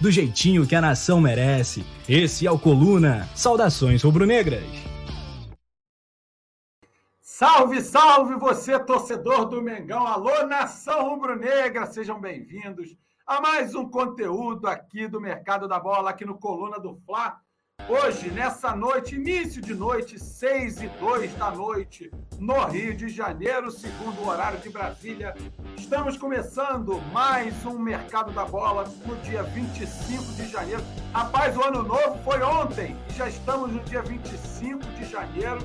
do jeitinho que a nação merece. Esse é o Coluna. Saudações rubro-negras. Salve, salve você, torcedor do Mengão. Alô, nação rubro-negra. Sejam bem-vindos a mais um conteúdo aqui do Mercado da Bola, aqui no Coluna do Fla. Hoje, nessa noite, início de noite, 6 e 2 da noite, no Rio de Janeiro, segundo o horário de Brasília, estamos começando mais um Mercado da Bola no dia 25 de janeiro. Rapaz, o ano novo foi ontem e já estamos no dia 25 de janeiro.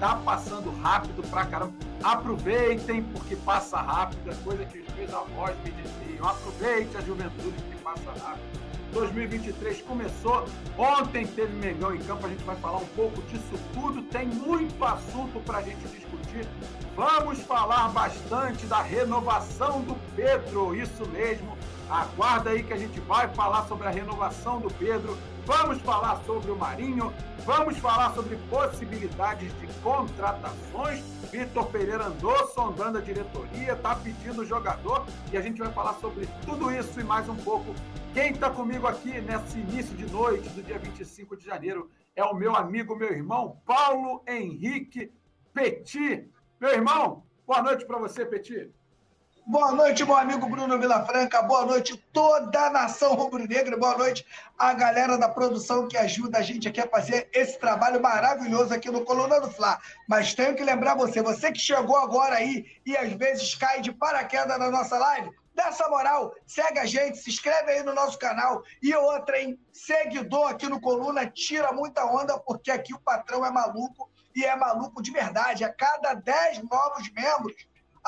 Tá passando rápido pra caramba. Aproveitem, porque passa rápido, é coisa que os meus avós me diziam. Aproveite a juventude que passa rápido. 2023 começou. Ontem teve Mengão em campo, a gente vai falar um pouco disso tudo. Tem muito assunto para a gente discutir. Vamos falar bastante da renovação do Pedro, isso mesmo. Aguarda aí que a gente vai falar sobre a renovação do Pedro. Vamos falar sobre o Marinho. Vamos falar sobre possibilidades de contratações. Vitor Pereira andou sondando a diretoria, está pedindo o jogador e a gente vai falar sobre tudo isso e mais um pouco quem está comigo aqui nesse início de noite do dia 25 de janeiro é o meu amigo, meu irmão, Paulo Henrique Petit. Meu irmão, boa noite para você, Petit. Boa noite, meu amigo Bruno Vilafranca. Boa noite, toda a nação rubro-negra. Boa noite, a galera da produção que ajuda a gente aqui a fazer esse trabalho maravilhoso aqui no Coluna do Fla. Mas tenho que lembrar você, você que chegou agora aí e às vezes cai de paraquedas na nossa live, Dá essa moral, segue a gente, se inscreve aí no nosso canal. E outra, hein? Seguidor aqui no Coluna, tira muita onda, porque aqui o patrão é maluco e é maluco de verdade. A cada 10 novos membros,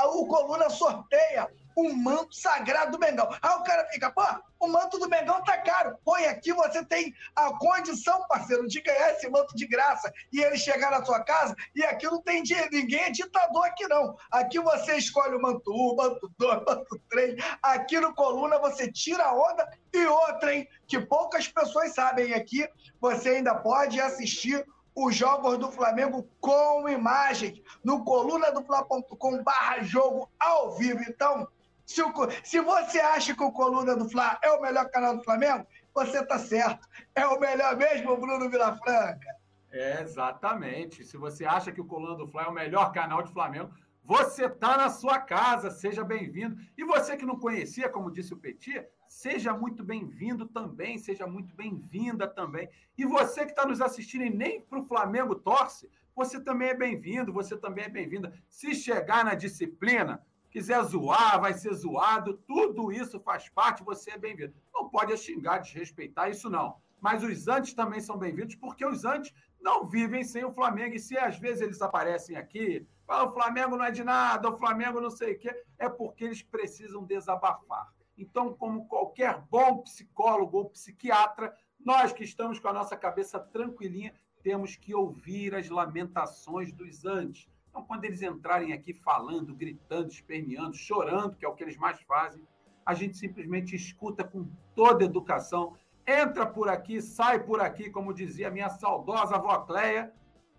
o Coluna sorteia um manto sagrado do Mengão. Aí o cara fica, pô, o manto do Mengão tá caro. Põe aqui, você tem a condição, parceiro, de ganhar esse manto de graça e ele chegar na sua casa. E aqui não tem dinheiro, ninguém é ditador aqui, não. Aqui você escolhe o manto 1, manto 2, manto 3. Aqui no Coluna você tira a onda. E outra, hein, que poucas pessoas sabem aqui, você ainda pode assistir os jogos do Flamengo com imagens no colunadofla.com barra jogo ao vivo. Então, se, o, se você acha que o Coluna do Fla é o melhor canal do Flamengo, você está certo. É o melhor mesmo, Bruno Vilafranca. É, exatamente. Se você acha que o Coluna do Fla é o melhor canal de Flamengo, você está na sua casa. Seja bem-vindo. E você que não conhecia, como disse o Petit, seja muito bem-vindo também. Seja muito bem-vinda também. E você que está nos assistindo e nem para o Flamengo torce, você também é bem-vindo. Você também é bem-vinda. Se chegar na disciplina, quiser zoar, vai ser zoado, tudo isso faz parte, você é bem-vindo. Não pode xingar, desrespeitar, isso não. Mas os antes também são bem-vindos, porque os antes não vivem sem o Flamengo. E se às vezes eles aparecem aqui, falam o Flamengo não é de nada, o Flamengo não sei o quê, é porque eles precisam desabafar. Então, como qualquer bom psicólogo ou psiquiatra, nós que estamos com a nossa cabeça tranquilinha, temos que ouvir as lamentações dos antes. Então, quando eles entrarem aqui falando, gritando, esperneando, chorando, que é o que eles mais fazem, a gente simplesmente escuta com toda educação, entra por aqui, sai por aqui, como dizia minha saudosa avó Cleia,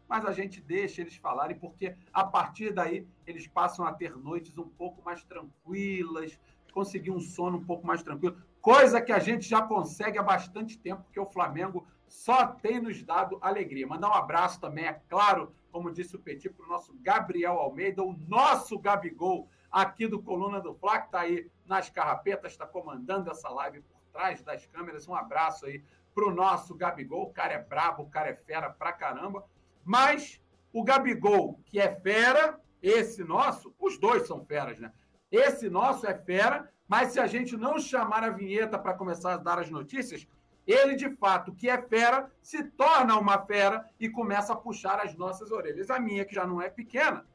mas a gente deixa eles falarem, porque a partir daí eles passam a ter noites um pouco mais tranquilas, conseguir um sono um pouco mais tranquilo, coisa que a gente já consegue há bastante tempo, porque o Flamengo só tem nos dado alegria. Mandar um abraço também, é claro, como disse o Petit, para o nosso Gabriel Almeida, o nosso Gabigol aqui do Coluna do Fla, que está aí nas carrapetas, está comandando essa live por trás das câmeras. Um abraço aí para o nosso Gabigol. O cara é brabo, o cara é fera pra caramba. Mas o Gabigol, que é fera, esse nosso, os dois são feras, né? Esse nosso é fera, mas se a gente não chamar a vinheta para começar a dar as notícias, ele, de fato, que é fera, se torna uma fera e começa a puxar as nossas orelhas. A minha, que já não é pequena,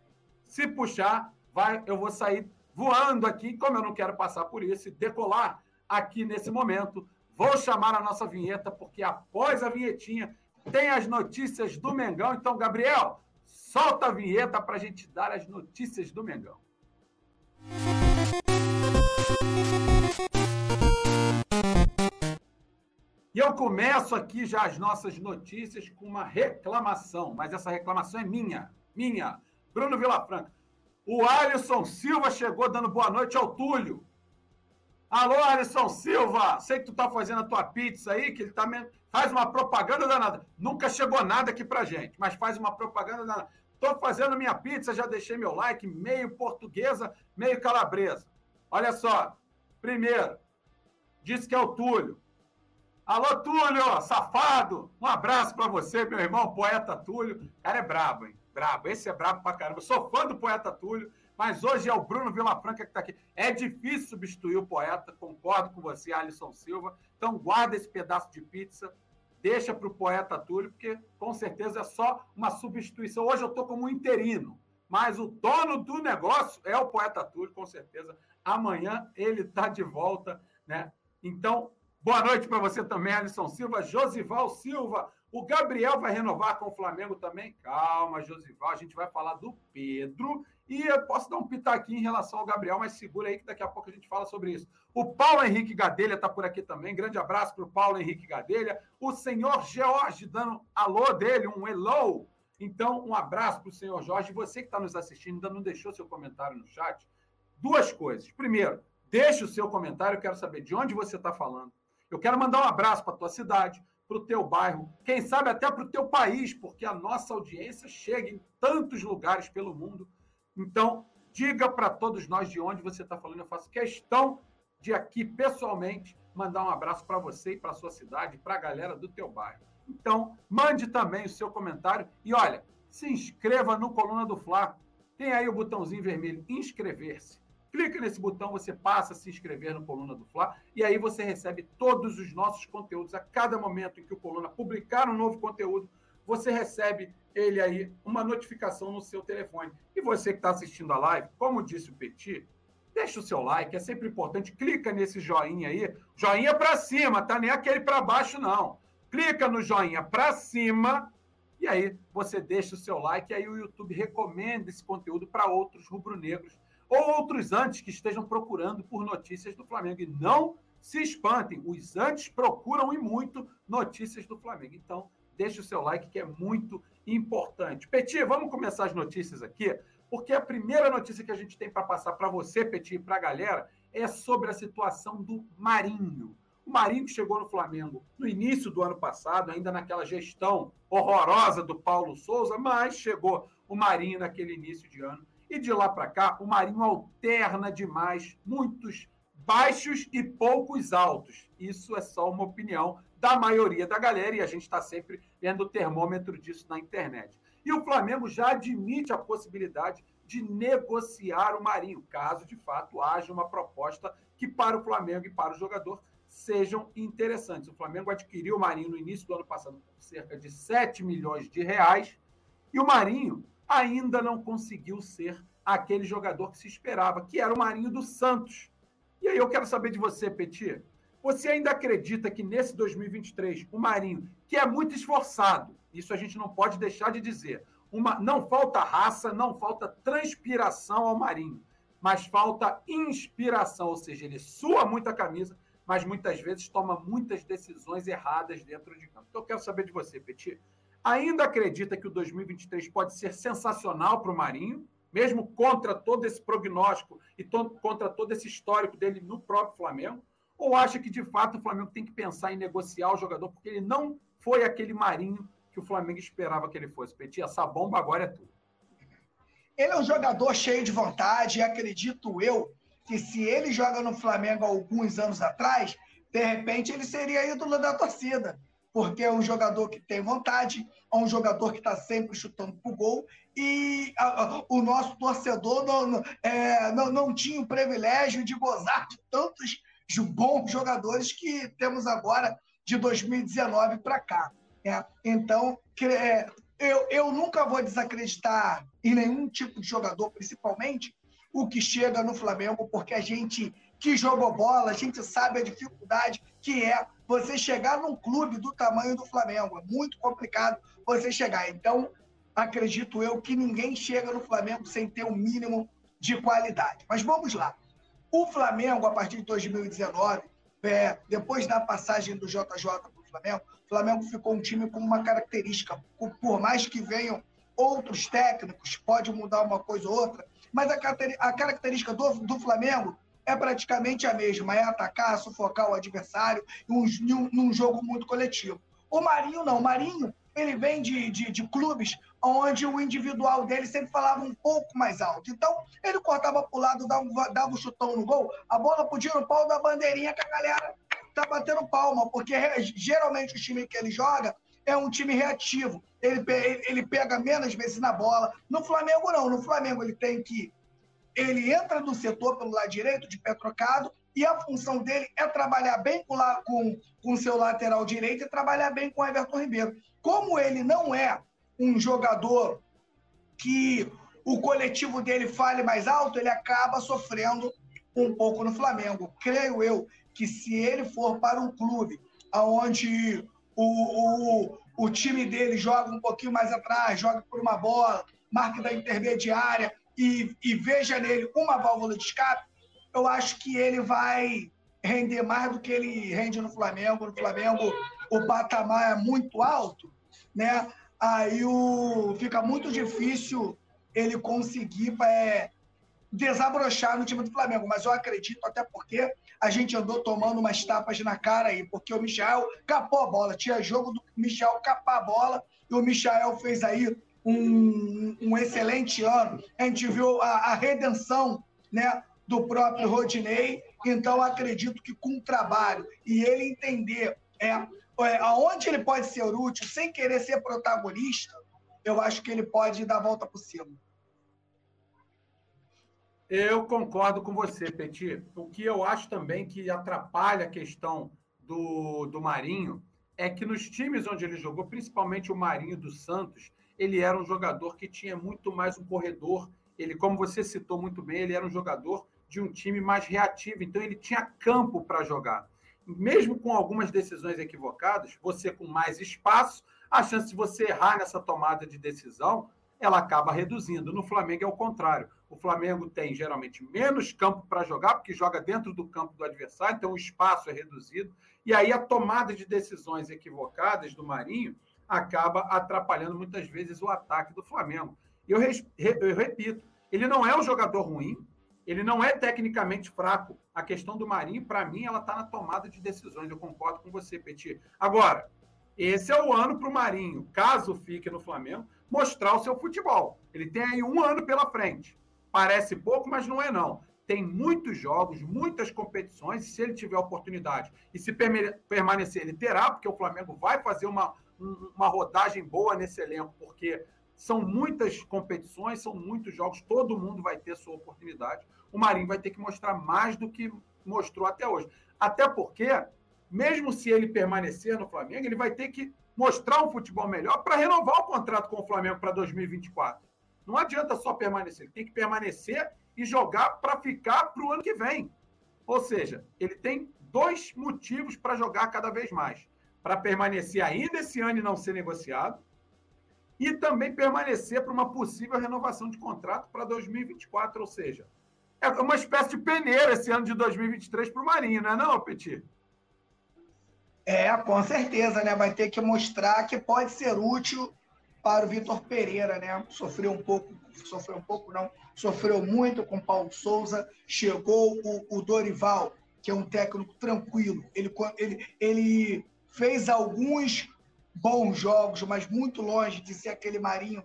se puxar, vai, eu vou sair voando aqui, como eu não quero passar por isso, e decolar aqui nesse momento. Vou chamar a nossa vinheta, porque após a vinhetinha, tem as notícias do Mengão. Então, Gabriel, solta a vinheta para a gente dar as notícias do Mengão. E eu começo aqui já as nossas notícias com uma reclamação, mas essa reclamação é minha, minha. Bruno Vilafranca. O Alisson Silva chegou dando boa noite ao Túlio. Alô, Alisson Silva, sei que tu tá fazendo a tua pizza aí, que ele tá faz uma propaganda danada. Nunca chegou nada aqui pra gente, mas faz uma propaganda danada. Tô fazendo minha pizza, já deixei meu like, meio portuguesa, meio calabresa. Olha só, primeiro, disse que é o Túlio. Alô, Túlio, safado! Um abraço para você, meu irmão, poeta Túlio. O cara é brabo, hein? Brabo. Esse é brabo pra caramba. Sou fã do poeta Túlio, mas hoje é o Bruno Vilafranca que está aqui. É difícil substituir o poeta, concordo com você, Alisson Silva. Então, guarda esse pedaço de pizza, deixa para o poeta Túlio, porque com certeza é só uma substituição. Hoje eu estou como um interino, mas o dono do negócio é o poeta Túlio, com certeza. Amanhã ele está de volta, né? Então, Boa noite para você também, Alisson Silva. Josival Silva. O Gabriel vai renovar com o Flamengo também? Calma, Josival. A gente vai falar do Pedro. E eu posso dar um pitaquinho em relação ao Gabriel, mas segura aí que daqui a pouco a gente fala sobre isso. O Paulo Henrique Gadelha está por aqui também. Grande abraço para o Paulo Henrique Gadelha. O senhor George dando alô dele, um hello. Então, um abraço para o senhor Jorge. Você que está nos assistindo, ainda não deixou seu comentário no chat. Duas coisas. Primeiro, deixe o seu comentário. Eu quero saber de onde você está falando eu quero mandar um abraço para a tua cidade, para o teu bairro, quem sabe até para o teu país, porque a nossa audiência chega em tantos lugares pelo mundo. Então, diga para todos nós de onde você está falando. Eu faço questão de aqui, pessoalmente, mandar um abraço para você e para a sua cidade, para a galera do teu bairro. Então, mande também o seu comentário e olha, se inscreva no Coluna do Fla. Tem aí o botãozinho vermelho inscrever-se. Clica nesse botão, você passa a se inscrever no Coluna do Fla e aí você recebe todos os nossos conteúdos. A cada momento em que o Coluna publicar um novo conteúdo, você recebe ele aí, uma notificação no seu telefone. E você que está assistindo a live, como disse o Petit, deixa o seu like, é sempre importante. Clica nesse joinha aí, joinha para cima, tá? Nem aquele para baixo, não. Clica no joinha para cima e aí você deixa o seu like e aí o YouTube recomenda esse conteúdo para outros rubro-negros ou outros antes que estejam procurando por notícias do Flamengo. E não se espantem, os antes procuram e muito notícias do Flamengo. Então, deixe o seu like, que é muito importante. Petit, vamos começar as notícias aqui, porque a primeira notícia que a gente tem para passar para você, Petit, e para a galera, é sobre a situação do Marinho. O Marinho chegou no Flamengo no início do ano passado, ainda naquela gestão horrorosa do Paulo Souza, mas chegou o Marinho naquele início de ano e de lá para cá, o Marinho alterna demais, muitos baixos e poucos altos. Isso é só uma opinião da maioria da galera e a gente está sempre vendo o termômetro disso na internet. E o Flamengo já admite a possibilidade de negociar o Marinho, caso de fato haja uma proposta que para o Flamengo e para o jogador sejam interessantes. O Flamengo adquiriu o Marinho no início do ano passado por cerca de 7 milhões de reais e o Marinho ainda não conseguiu ser aquele jogador que se esperava, que era o Marinho dos Santos. E aí eu quero saber de você, Petit. Você ainda acredita que nesse 2023 o Marinho, que é muito esforçado, isso a gente não pode deixar de dizer, uma, não falta raça, não falta transpiração ao Marinho, mas falta inspiração, ou seja, ele sua muita camisa, mas muitas vezes toma muitas decisões erradas dentro de campo. Então eu quero saber de você, Petit ainda acredita que o 2023 pode ser sensacional para o Marinho, mesmo contra todo esse prognóstico e contra todo esse histórico dele no próprio Flamengo? Ou acha que, de fato, o Flamengo tem que pensar em negociar o jogador, porque ele não foi aquele Marinho que o Flamengo esperava que ele fosse? Petit, essa bomba agora é tua. Ele é um jogador cheio de vontade e acredito eu que se ele joga no Flamengo alguns anos atrás, de repente ele seria ídolo da torcida porque é um jogador que tem vontade, é um jogador que está sempre chutando para o gol, e a, a, o nosso torcedor não, é, não, não tinha o privilégio de gozar de tantos bons jogadores que temos agora de 2019 para cá. É, então, é, eu, eu nunca vou desacreditar em nenhum tipo de jogador, principalmente o que chega no Flamengo, porque a gente que jogou bola, a gente sabe a dificuldade que é você chegar num clube do tamanho do Flamengo. É muito complicado você chegar. Então, acredito eu que ninguém chega no Flamengo sem ter um mínimo de qualidade. Mas vamos lá. O Flamengo, a partir de 2019, é, depois da passagem do JJ para o Flamengo, o Flamengo ficou um time com uma característica, por mais que venham outros técnicos, pode mudar uma coisa ou outra, mas a, característica do, do Flamengo é praticamente a mesma, é atacar, sufocar o adversário um, num, jogo muito coletivo. O Marinho não, o Marinho ele vem de, de, de, clubes onde o individual dele sempre falava um pouco mais alto. Então, ele cortava para o lado, dava, dava um chutão no gol, a bola podia no pau da bandeirinha que a galera tá batendo palma, porque geralmente o time que ele joga é um time reativo. Ele, ele pega menos vezes na bola. No Flamengo, não. No Flamengo, ele tem que. Ele entra no setor pelo lado direito, de pé trocado, e a função dele é trabalhar bem com o com, com seu lateral direito e trabalhar bem com o Everton Ribeiro. Como ele não é um jogador que o coletivo dele fale mais alto, ele acaba sofrendo um pouco no Flamengo. Creio eu que se ele for para um clube onde o, o, o time dele joga um pouquinho mais atrás, joga por uma bola, marca da intermediária e, e veja nele uma válvula de escape, eu acho que ele vai render mais do que ele rende no Flamengo. No Flamengo, o patamar é muito alto, né? Aí o, fica muito difícil ele conseguir é, desabrochar no time do Flamengo. Mas eu acredito, até porque a gente andou tomando umas tapas na cara aí, porque o Michel capou a bola. Tinha jogo do Michel capar a bola e o Michel fez aí um, um excelente ano. A gente viu a, a redenção né, do próprio Rodinei. Então, acredito que com trabalho e ele entender é, é, aonde ele pode ser útil sem querer ser protagonista, eu acho que ele pode dar a volta por cima. Eu concordo com você, Petit. O que eu acho também que atrapalha a questão do, do Marinho é que nos times onde ele jogou, principalmente o Marinho do Santos, ele era um jogador que tinha muito mais um corredor. Ele, como você citou muito bem, ele era um jogador de um time mais reativo, então ele tinha campo para jogar. Mesmo com algumas decisões equivocadas, você com mais espaço, a chance de você errar nessa tomada de decisão, ela acaba reduzindo. No Flamengo é o contrário. O Flamengo tem geralmente menos campo para jogar, porque joga dentro do campo do adversário, então o espaço é reduzido. E aí a tomada de decisões equivocadas do Marinho acaba atrapalhando muitas vezes o ataque do Flamengo. Eu, eu repito, ele não é um jogador ruim, ele não é tecnicamente fraco. A questão do Marinho, para mim, ela está na tomada de decisões. Eu concordo com você, Petit. Agora, esse é o ano para o Marinho, caso fique no Flamengo, mostrar o seu futebol. Ele tem aí um ano pela frente. Parece pouco, mas não é não. Tem muitos jogos, muitas competições, se ele tiver oportunidade e se permanecer, ele terá, porque o Flamengo vai fazer uma, uma rodagem boa nesse elenco, porque são muitas competições, são muitos jogos, todo mundo vai ter sua oportunidade. O Marinho vai ter que mostrar mais do que mostrou até hoje. Até porque, mesmo se ele permanecer no Flamengo, ele vai ter que mostrar um futebol melhor para renovar o contrato com o Flamengo para 2024. Não adianta só permanecer, ele tem que permanecer e jogar para ficar para o ano que vem. Ou seja, ele tem dois motivos para jogar cada vez mais: para permanecer ainda esse ano e não ser negociado, e também permanecer para uma possível renovação de contrato para 2024. Ou seja, é uma espécie de peneira esse ano de 2023 para o Marinho, não é, não, Petit? É, com certeza, né? Vai ter que mostrar que pode ser útil para o Vitor Pereira, né? Sofreu um pouco, sofreu um pouco não, sofreu muito com Paulo Souza. Chegou o, o Dorival, que é um técnico tranquilo. Ele, ele, ele fez alguns bons jogos, mas muito longe de ser aquele Marinho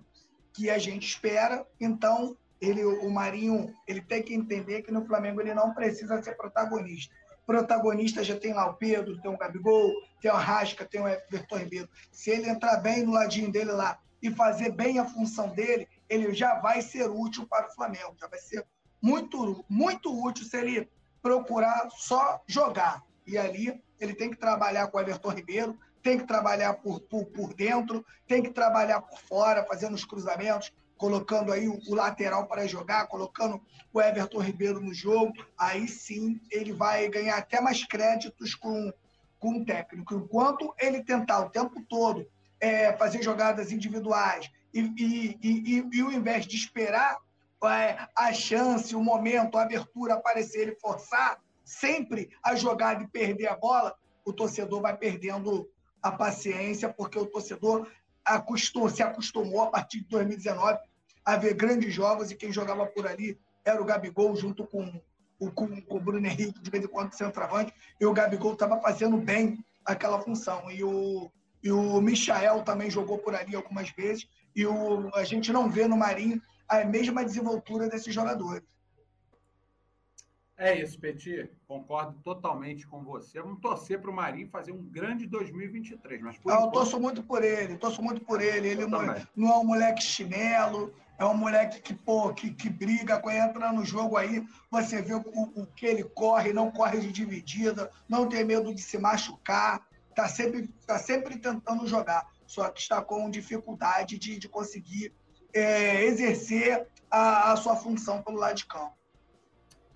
que a gente espera. Então, ele, o Marinho, ele tem que entender que no Flamengo ele não precisa ser protagonista protagonista já tem lá o Pedro, tem o Gabigol, tem o Rasca, tem o Everton Ribeiro. Se ele entrar bem no ladinho dele lá e fazer bem a função dele, ele já vai ser útil para o Flamengo. Já vai ser muito, muito útil se ele procurar só jogar. E ali ele tem que trabalhar com o Everton Ribeiro, tem que trabalhar por, por, por dentro, tem que trabalhar por fora, fazendo os cruzamentos, colocando aí o, o lateral para jogar, colocando o Everton Ribeiro no jogo, aí sim ele vai ganhar até mais créditos com, com o técnico. Enquanto ele tentar o tempo todo é, fazer jogadas individuais e, e, e, e, ao invés de esperar é, a chance, o momento, a abertura aparecer, ele forçar sempre a jogada e perder a bola, o torcedor vai perdendo a paciência, porque o torcedor acostumou, se acostumou a partir de 2019 a ver grandes jogos e quem jogava por ali era o Gabigol junto com o, com, com o Bruno Henrique, de vez em quando centroavante, e o Gabigol estava fazendo bem aquela função. E o, e o Michael também jogou por ali algumas vezes, e o, a gente não vê no Marinho a mesma desenvoltura desses jogadores. É isso, Petit. Concordo totalmente com você. Vamos torcer para o Marinho fazer um grande 2023. Mas por ah, enquanto... Eu torço muito por ele, torço muito por ele. Ele não, não, é um moleque chinelo, é um moleque que, pô, que, que briga, quando entra no jogo aí, você vê o, o que ele corre, não corre de dividida, não tem medo de se machucar, tá sempre, tá sempre tentando jogar. Só que está com dificuldade de, de conseguir é, exercer a, a sua função pelo lado de campo.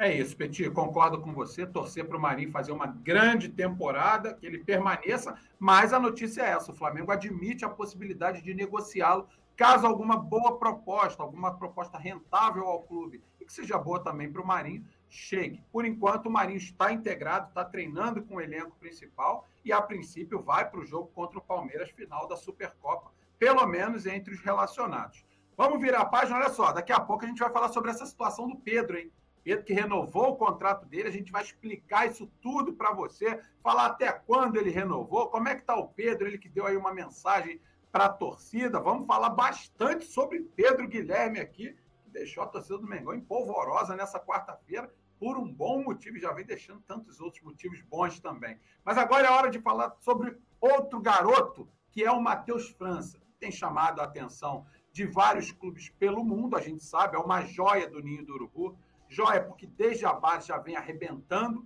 É isso, Petit, concordo com você. Torcer para o Marinho fazer uma grande temporada, que ele permaneça, mas a notícia é essa: o Flamengo admite a possibilidade de negociá-lo caso alguma boa proposta, alguma proposta rentável ao clube, e que seja boa também para o Marinho, chegue. Por enquanto, o Marinho está integrado, está treinando com o elenco principal e, a princípio, vai para o jogo contra o Palmeiras, final da Supercopa, pelo menos entre os relacionados. Vamos virar a página, olha só, daqui a pouco a gente vai falar sobre essa situação do Pedro, hein? Pedro que renovou o contrato dele, a gente vai explicar isso tudo para você, falar até quando ele renovou, como é que está o Pedro, ele que deu aí uma mensagem para a torcida. Vamos falar bastante sobre Pedro Guilherme aqui, que deixou a torcida do Mengão empolvorosa nessa quarta-feira, por um bom motivo, já vem deixando tantos outros motivos bons também. Mas agora é hora de falar sobre outro garoto, que é o Matheus França, tem chamado a atenção de vários clubes pelo mundo, a gente sabe, é uma joia do Ninho do Urubu joia, porque desde a base já vem arrebentando.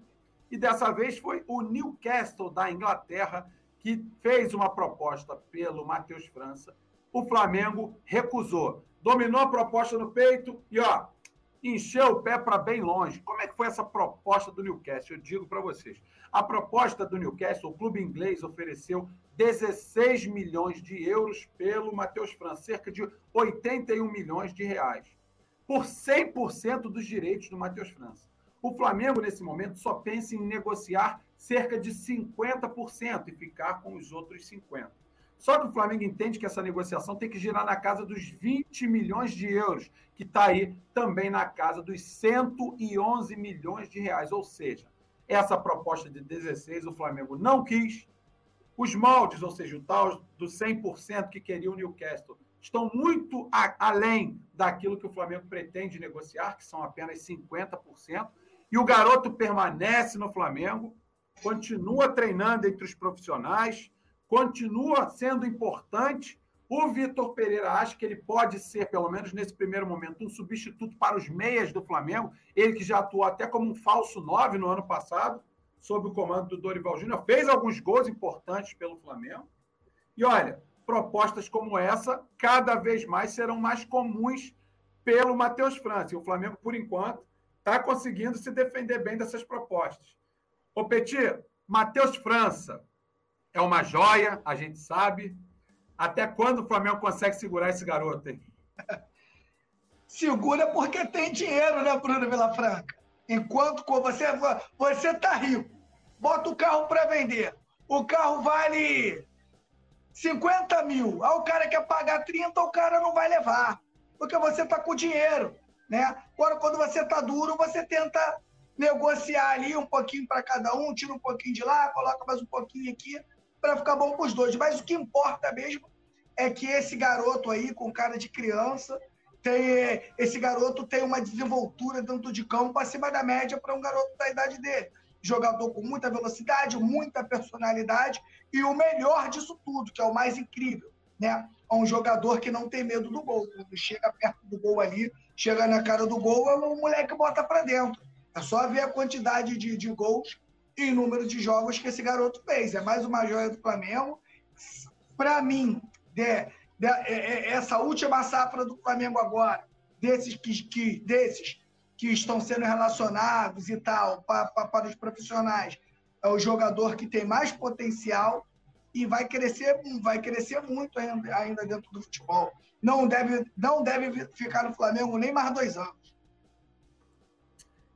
E dessa vez foi o Newcastle da Inglaterra que fez uma proposta pelo Matheus França. O Flamengo recusou. Dominou a proposta no peito e, ó, encheu o pé para bem longe. Como é que foi essa proposta do Newcastle? Eu digo para vocês. A proposta do Newcastle, o clube inglês ofereceu 16 milhões de euros pelo Matheus França, cerca de 81 milhões de reais por 100% dos direitos do Matheus França. O Flamengo, nesse momento, só pensa em negociar cerca de 50% e ficar com os outros 50%. Só que o Flamengo entende que essa negociação tem que girar na casa dos 20 milhões de euros, que está aí também na casa dos 111 milhões de reais. Ou seja, essa proposta de 16 o Flamengo não quis. Os moldes, ou seja, o tal do 100% que queria o Newcastle, estão muito a, além daquilo que o Flamengo pretende negociar, que são apenas 50%. E o garoto permanece no Flamengo, continua treinando entre os profissionais, continua sendo importante. O Vitor Pereira acha que ele pode ser, pelo menos nesse primeiro momento, um substituto para os meias do Flamengo. Ele que já atuou até como um falso 9 no ano passado, sob o comando do Dorival Júnior, fez alguns gols importantes pelo Flamengo. E olha, propostas como essa cada vez mais serão mais comuns pelo Matheus França. E o Flamengo, por enquanto, está conseguindo se defender bem dessas propostas. Ô, Petit, Matheus França é uma joia, a gente sabe. Até quando o Flamengo consegue segurar esse garoto, hein? Segura porque tem dinheiro, né, Bruno Vilafranca? Enquanto você você tá rico, bota o carro para vender. O carro vale 50 mil. Aí o cara quer pagar 30, o cara não vai levar. Porque você está com dinheiro. Né? Agora, quando você está duro, você tenta negociar ali um pouquinho para cada um, tira um pouquinho de lá, coloca mais um pouquinho aqui, para ficar bom para os dois. Mas o que importa mesmo é que esse garoto aí, com cara de criança, tem, esse garoto tem uma desenvoltura dentro de campo acima da média para um garoto da idade dele jogador com muita velocidade, muita personalidade e o melhor disso tudo, que é o mais incrível, né? É um jogador que não tem medo do gol. Quando chega perto do gol ali, chega na cara do gol, o moleque bota para dentro. É só ver a quantidade de, de gols e número de jogos que esse garoto fez. É mais uma joia do Flamengo. Para mim, de, é, é, essa última safra do Flamengo agora, desses que, que, desses que estão sendo relacionados e tal, para, para os profissionais, é o jogador que tem mais potencial e vai crescer, vai crescer muito ainda dentro do futebol. Não deve, não deve ficar no Flamengo nem mais dois anos.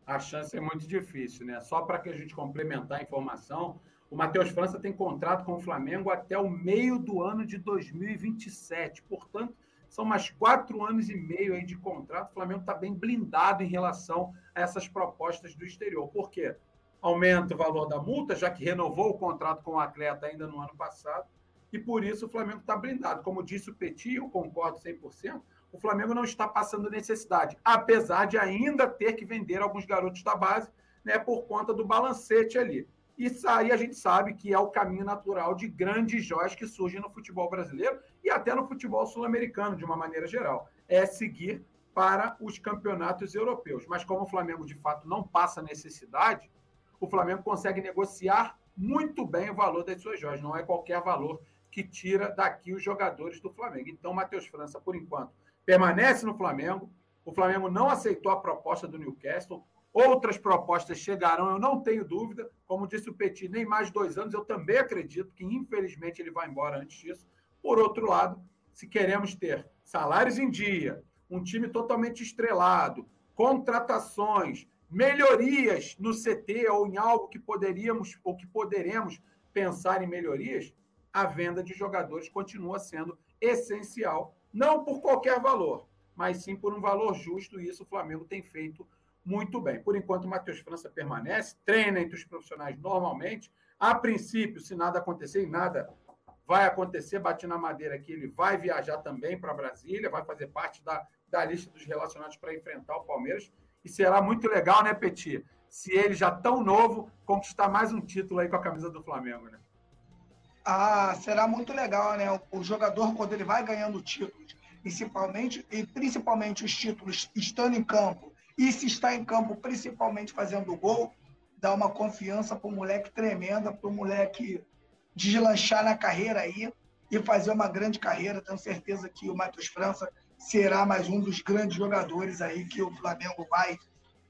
A chance é muito difícil, né? Só para que a gente complementar a informação, o Matheus França tem contrato com o Flamengo até o meio do ano de 2027. Portanto, são mais quatro anos e meio aí de contrato. O Flamengo está bem blindado em relação a essas propostas do exterior. Por quê? Aumenta o valor da multa, já que renovou o contrato com o atleta ainda no ano passado, e por isso o Flamengo está blindado. Como disse o Petit, eu concordo 100%, o Flamengo não está passando necessidade, apesar de ainda ter que vender alguns garotos da base, né, por conta do balancete ali. Isso aí a gente sabe que é o caminho natural de grandes joias que surgem no futebol brasileiro e até no futebol sul-americano, de uma maneira geral. É seguir para os campeonatos europeus. Mas como o Flamengo, de fato, não passa necessidade, o Flamengo consegue negociar muito bem o valor das suas joias. Não é qualquer valor que tira daqui os jogadores do Flamengo. Então, Matheus França, por enquanto, permanece no Flamengo. O Flamengo não aceitou a proposta do Newcastle. Outras propostas chegarão, eu não tenho dúvida. Como disse o Petit, nem mais dois anos. Eu também acredito que, infelizmente, ele vai embora antes disso. Por outro lado, se queremos ter salários em dia, um time totalmente estrelado, contratações, melhorias no CT ou em algo que poderíamos ou que poderemos pensar em melhorias, a venda de jogadores continua sendo essencial não por qualquer valor, mas sim por um valor justo, e isso o Flamengo tem feito muito bem. Por enquanto, o Matheus França permanece, treina entre os profissionais normalmente. A princípio, se nada acontecer, e nada vai acontecer, bate na madeira aqui, ele vai viajar também para Brasília, vai fazer parte da, da lista dos relacionados para enfrentar o Palmeiras. E será muito legal, né, Petit? Se ele já tão novo conquistar mais um título aí com a camisa do Flamengo, né? Ah, será muito legal, né? O jogador, quando ele vai ganhando títulos, principalmente, e principalmente os títulos estando em campo, e se está em campo, principalmente fazendo gol, dá uma confiança para o moleque tremenda, para o moleque deslanchar na carreira aí e fazer uma grande carreira. Tenho certeza que o Matheus França será mais um dos grandes jogadores aí que o Flamengo vai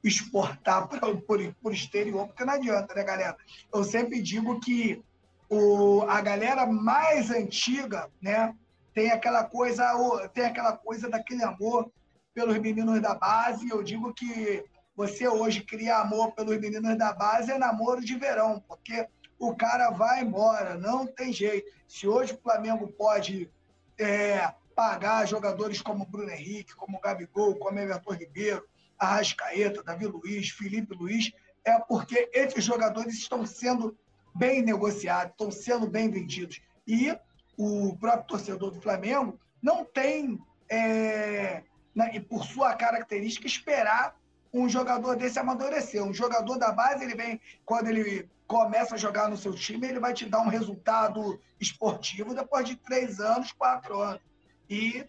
exportar para o exterior, porque não adianta, né, galera? Eu sempre digo que o, a galera mais antiga, né, tem aquela coisa, tem aquela coisa daquele amor pelos meninos da base. Eu digo que você hoje cria amor pelos meninos da base é namoro de verão, porque o cara vai embora, não tem jeito. Se hoje o Flamengo pode é, pagar jogadores como Bruno Henrique, como Gabigol, como Everton Ribeiro, Arrascaeta, Davi Luiz, Felipe Luiz, é porque esses jogadores estão sendo bem negociados, estão sendo bem vendidos. E o próprio torcedor do Flamengo não tem, é, né, por sua característica, esperar um jogador desse amadurecer. Um jogador da base, ele vem, quando ele começa a jogar no seu time, ele vai te dar um resultado esportivo depois de três anos, quatro anos. E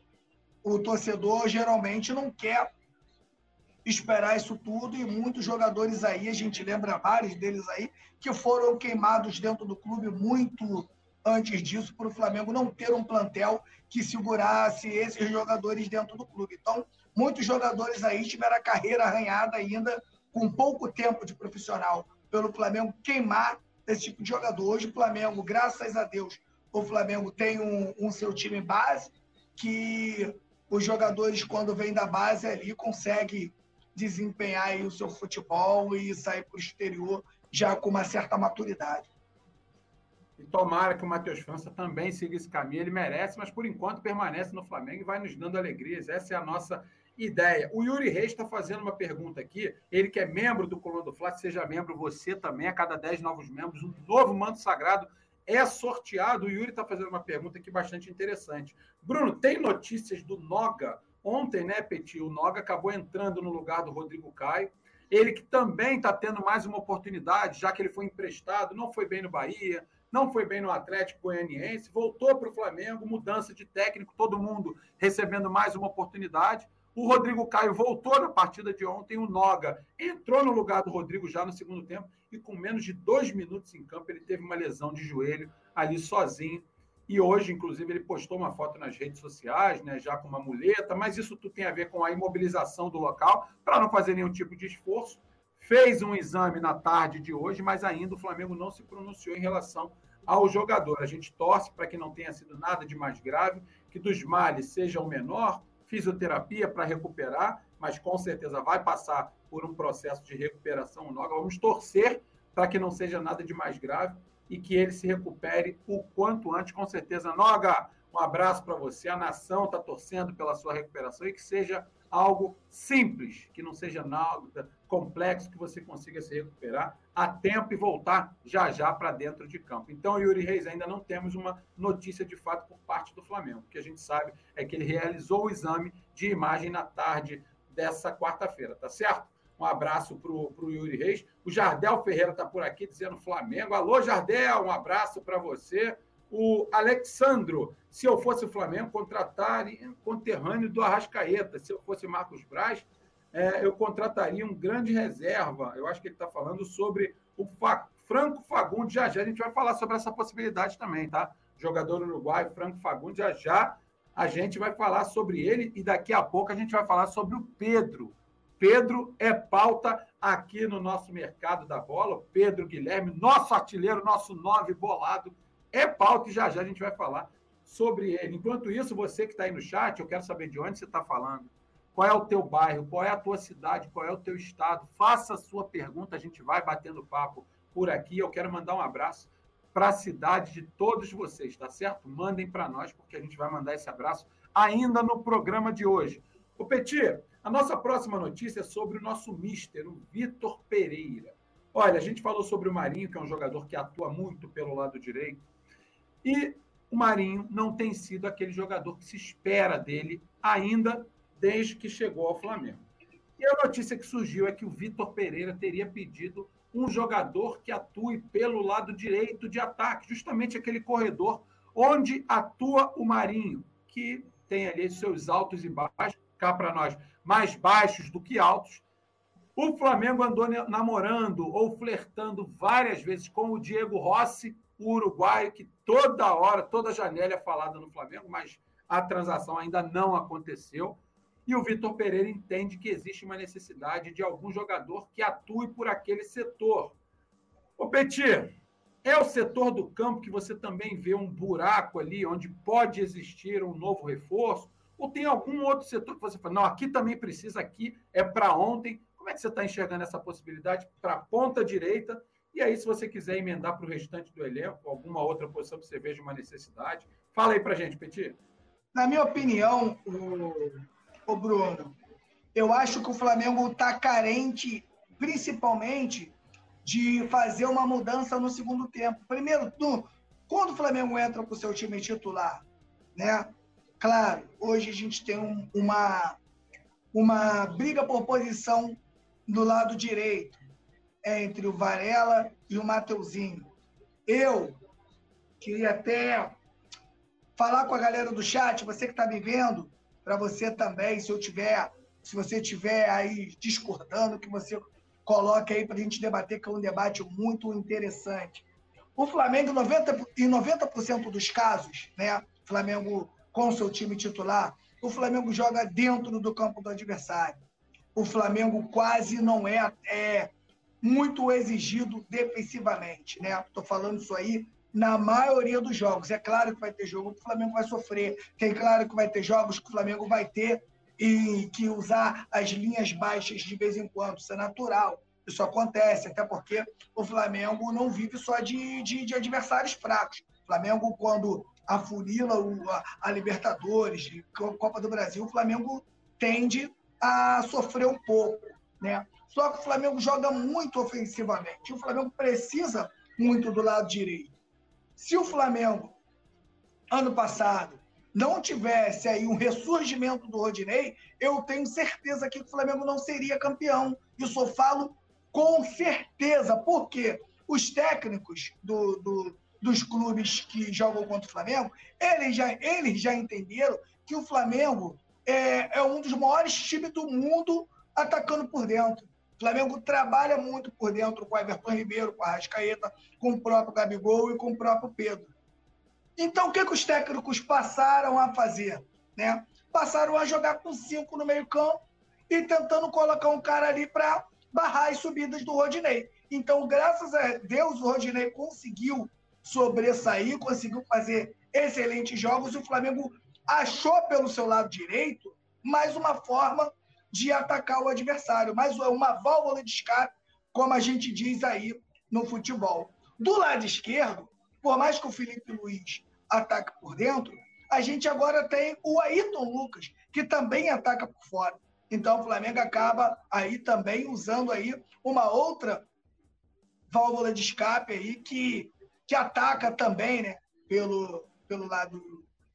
o torcedor geralmente não quer esperar isso tudo e muitos jogadores aí, a gente lembra vários deles aí, que foram queimados dentro do clube muito antes disso, para o Flamengo não ter um plantel que segurasse esses jogadores dentro do clube. Então, muitos jogadores aí tiveram a carreira arranhada ainda com pouco tempo de profissional, pelo Flamengo queimar esse tipo de jogador. Hoje, o Flamengo, graças a Deus, o Flamengo tem um, um seu time base que os jogadores, quando vêm da base ali, conseguem desempenhar o seu futebol e sair para o exterior já com uma certa maturidade. E tomara que o Matheus França também siga esse caminho, ele merece, mas por enquanto permanece no Flamengo e vai nos dando alegrias. Essa é a nossa ideia. O Yuri Reis está fazendo uma pergunta aqui, ele que é membro do Coluna do Fla, seja membro você também, a cada 10 novos membros, um novo manto sagrado é sorteado. O Yuri está fazendo uma pergunta aqui bastante interessante. Bruno, tem notícias do Noga Ontem, né, Petit, o Noga acabou entrando no lugar do Rodrigo Caio. Ele que também está tendo mais uma oportunidade, já que ele foi emprestado, não foi bem no Bahia, não foi bem no Atlético Goianiense, voltou para o Flamengo, mudança de técnico, todo mundo recebendo mais uma oportunidade. O Rodrigo Caio voltou na partida de ontem, o Noga entrou no lugar do Rodrigo já no segundo tempo e com menos de dois minutos em campo ele teve uma lesão de joelho ali sozinho E hoje, inclusive, ele postou uma foto nas redes sociais, né, já com uma muleta, mas isso tudo tem a ver com a imobilização do local, para não fazer nenhum tipo de esforço. Fez um exame na tarde de hoje, mas ainda o Flamengo não se pronunciou em relação ao jogador. A gente torce para que não tenha sido nada de mais grave, que dos males seja o menor, fisioterapia para recuperar, mas com certeza vai passar por um processo de recuperação. Nós vamos torcer para que não seja nada de mais grave e que ele se recupere o quanto antes, com certeza. Noga, um abraço para você. A nação está torcendo pela sua recuperação e que seja algo simples, que não seja nada complexo, que você consiga se recuperar a tempo e voltar já já para dentro de campo. Então, Yuri Reis, ainda não temos uma notícia de fato por parte do Flamengo. O que a gente sabe é que ele realizou o exame de imagem na tarde dessa quarta-feira, tá certo? Um abraço para o Yuri Reis. O Jardel Ferreira está por aqui dizendo Flamengo. Alô, Jardel, um abraço para você. O Alexandro, se eu fosse o Flamengo, contrataria conterrâneo do Arrascaeta. Se eu fosse Marcos Braz, é, eu contrataria um grande reserva. Eu acho que ele está falando sobre o Fa Franco Fagundes. Já já a gente vai falar sobre essa possibilidade também, tá? Jogador uruguaio, Franco Fagundes. Já já a gente vai falar sobre ele e daqui a pouco a gente vai falar sobre o Pedro. Pedro é pauta aqui no nosso mercado da bola. Pedro Guilherme, nosso artilheiro, nosso nove bolado é pauta e já já a gente vai falar sobre ele. Enquanto isso, você que está aí no chat, eu quero saber de onde você está falando. Qual é o teu bairro? Qual é a tua cidade? Qual é o teu estado? Faça a sua pergunta, a gente vai batendo papo por aqui. Eu quero mandar um abraço para a cidade de todos vocês, tá certo? Mandem para nós, porque a gente vai mandar esse abraço ainda no programa de hoje. O Petit, a nossa próxima notícia é sobre o nosso mister, o Vitor Pereira. Olha, a gente falou sobre o Marinho, que é um jogador que atua muito pelo lado direito. E o Marinho não tem sido aquele jogador que se espera dele ainda desde que chegou ao Flamengo. E a notícia que surgiu é que o Vitor Pereira teria pedido um jogador que atue pelo lado direito de ataque, justamente aquele corredor onde atua o Marinho, que tem ali seus altos e baixos, cá para nós, mais baixos do que altos. O Flamengo andou namorando ou flertando várias vezes com o Diego Rossi, o uruguaio, que toda hora, toda janela é falada no Flamengo, mas a transação ainda não aconteceu. E o Vitor Pereira entende que existe uma necessidade de algum jogador que atue por aquele setor. Ô, Petit, é o setor do campo que você também vê um buraco ali onde pode existir um novo reforço? Ou tem algum outro setor que você fala, não, aqui também precisa, aqui é para ontem? Como é que você está enxergando essa possibilidade para a ponta direita e aí, se você quiser emendar para o restante do elenco, alguma outra posição que você veja uma necessidade, fala aí para gente, Petit. Na minha opinião, o, o Bruno, eu acho que o Flamengo está carente, principalmente, de fazer uma mudança no segundo tempo. Primeiro, no, quando o Flamengo entra com o seu time titular, né? Claro, hoje a gente tem um, uma, uma briga por posição do lado direito entre o Varela e o Mateuzinho. Eu queria até falar com a galera do chat, você que está me vendo, para você também, se eu tiver, se você tiver aí discordando, que você coloque aí para a gente debater, que é um debate muito interessante. O Flamengo, 90, em 90% dos casos, né, Flamengo com seu time titular, o Flamengo joga dentro do campo do adversário. O Flamengo quase não é, é muito exigido defensivamente, né? Estou falando isso aí na maioria dos jogos. É claro que vai ter jogo que o Flamengo vai sofrer, tem claro que vai ter jogos que o Flamengo vai ter e que usar as linhas baixas de vez em quando, isso é natural. Isso acontece, até porque o Flamengo não vive só de, de, de adversários fracos. O Flamengo, quando afunila o, a, a Libertadores, a Copa do Brasil, o Flamengo tende a sofrer um pouco, né? Só que o Flamengo joga muito ofensivamente. O Flamengo precisa muito do lado direito. Se o Flamengo, ano passado, não tivesse aí um ressurgimento do Rodinei, eu tenho certeza que o Flamengo não seria campeão. Isso eu falo com certeza, porque os técnicos do, do, dos clubes que jogam contra o Flamengo, eles já, eles já entenderam que o Flamengo é, é um dos maiores times do mundo atacando por dentro. Flamengo trabalha muito por dentro com o Everton Ribeiro, com a Rascaeta, com o próprio Gabigol e com o próprio Pedro. Então, o que, que os técnicos passaram a fazer? Né? Passaram a jogar com cinco no meio-campo e tentando colocar um cara ali para barrar as subidas do Rodinei. Então, graças a Deus, o Rodinei conseguiu sobressair, conseguiu fazer excelentes jogos. O Flamengo achou pelo seu lado direito mais uma forma de atacar o adversário, mais uma válvula de escape, como a gente diz aí no futebol. Do lado esquerdo, por mais que o Felipe Luiz ataque por dentro, a gente agora tem o Ayrton Lucas, que também ataca por fora. Então o Flamengo acaba aí também usando aí uma outra válvula de escape aí que, que ataca também, né, pelo, pelo lado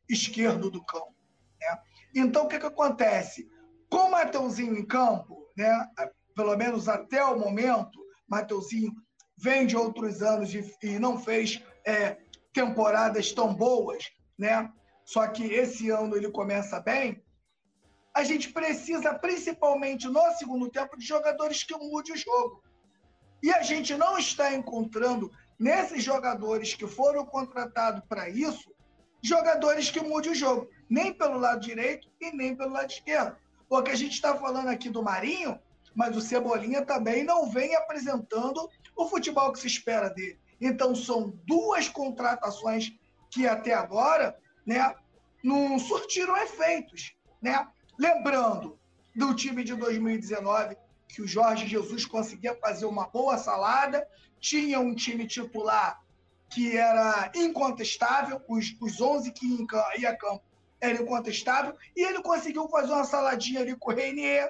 esquerdo do campo. Né? Então o que, que acontece? Com Mateuzinho em campo, né, pelo menos até o momento, Mateuzinho vem de outros anos e, e não fez é, temporadas tão boas, né? Só que esse ano ele começa bem a gente precisa, principalmente no segundo tempo, de jogadores que mudem o jogo. E a gente não está encontrando nesses jogadores que foram contratados para isso, jogadores que mudem o jogo, nem pelo lado direito e nem pelo lado esquerdo. Porque a gente está falando aqui do Marinho, mas o Cebolinha também não vem apresentando o futebol que se espera dele. Então, são duas contratações que até agora né, não surtiram efeitos. Né? Lembrando do time de 2019, que o Jorge Jesus conseguia fazer uma boa salada, tinha um time titular que era incontestável, os, os 11 que ia campo eram incontestável, e ele conseguiu fazer uma saladinha ali com o Reinier,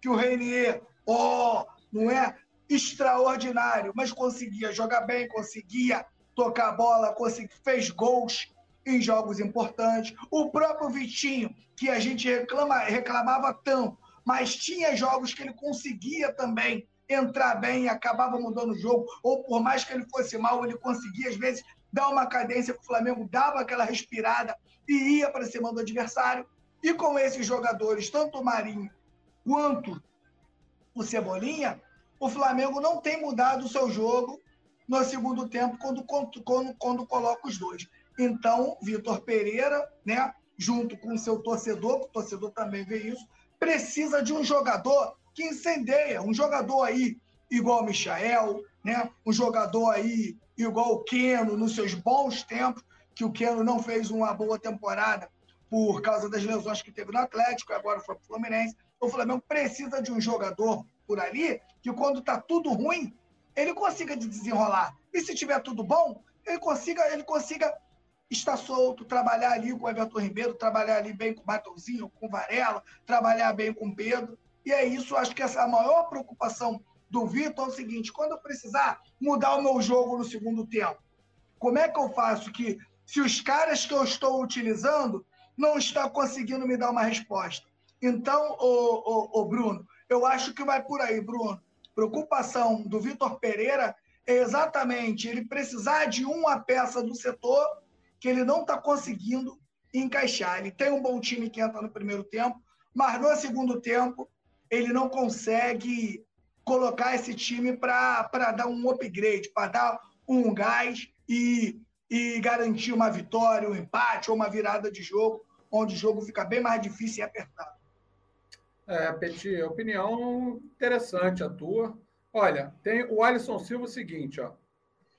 que o Reinier, ó, oh, não é extraordinário, mas conseguia jogar bem, conseguia tocar a bola, conseguia, fez gols em jogos importantes. O próprio Vitinho, que a gente reclama, reclamava tanto, mas tinha jogos que ele conseguia também entrar bem acabava mudando o jogo, ou por mais que ele fosse mal, ele conseguia, às vezes, dar uma cadência para o Flamengo, dava aquela respirada e ia para cima do adversário. E com esses jogadores, tanto o Marinho quanto o Cebolinha, o Flamengo não tem mudado o seu jogo no segundo tempo quando, quando, quando coloca os dois. Então, Vitor Pereira, né, junto com o seu torcedor, que o torcedor também vê isso, precisa de um jogador que incendeia, um jogador aí igual o Michael, né, um jogador aí igual o Keno, nos seus bons tempos, que o Keno não fez uma boa temporada por causa das lesões que teve no Atlético, agora foi para o Fluminense. O Flamengo precisa de um jogador por ali que, quando está tudo ruim, ele consiga desenrolar. E se tiver tudo bom, ele consiga, ele consiga está solto, trabalhar ali com o Everton Ribeiro, trabalhar ali bem com o Matãozinho, com o Varela, trabalhar bem com o Pedro. E é isso, acho que essa é a maior preocupação do Vitor é o seguinte: quando eu precisar mudar o meu jogo no segundo tempo, como é que eu faço que, se os caras que eu estou utilizando não estão conseguindo me dar uma resposta? Então, o, o, o Bruno, eu acho que vai por aí, Bruno. Preocupação do Vitor Pereira é exatamente ele precisar de uma peça do setor que ele não está conseguindo encaixar. Ele tem um bom time que entra no primeiro tempo, mas no segundo tempo ele não consegue colocar esse time para dar um upgrade, para dar um gás e, e garantir uma vitória, um empate ou uma virada de jogo, onde o jogo fica bem mais difícil e apertado. É, Peti, opinião interessante a tua. Olha, tem o Alisson Silva o seguinte, ó.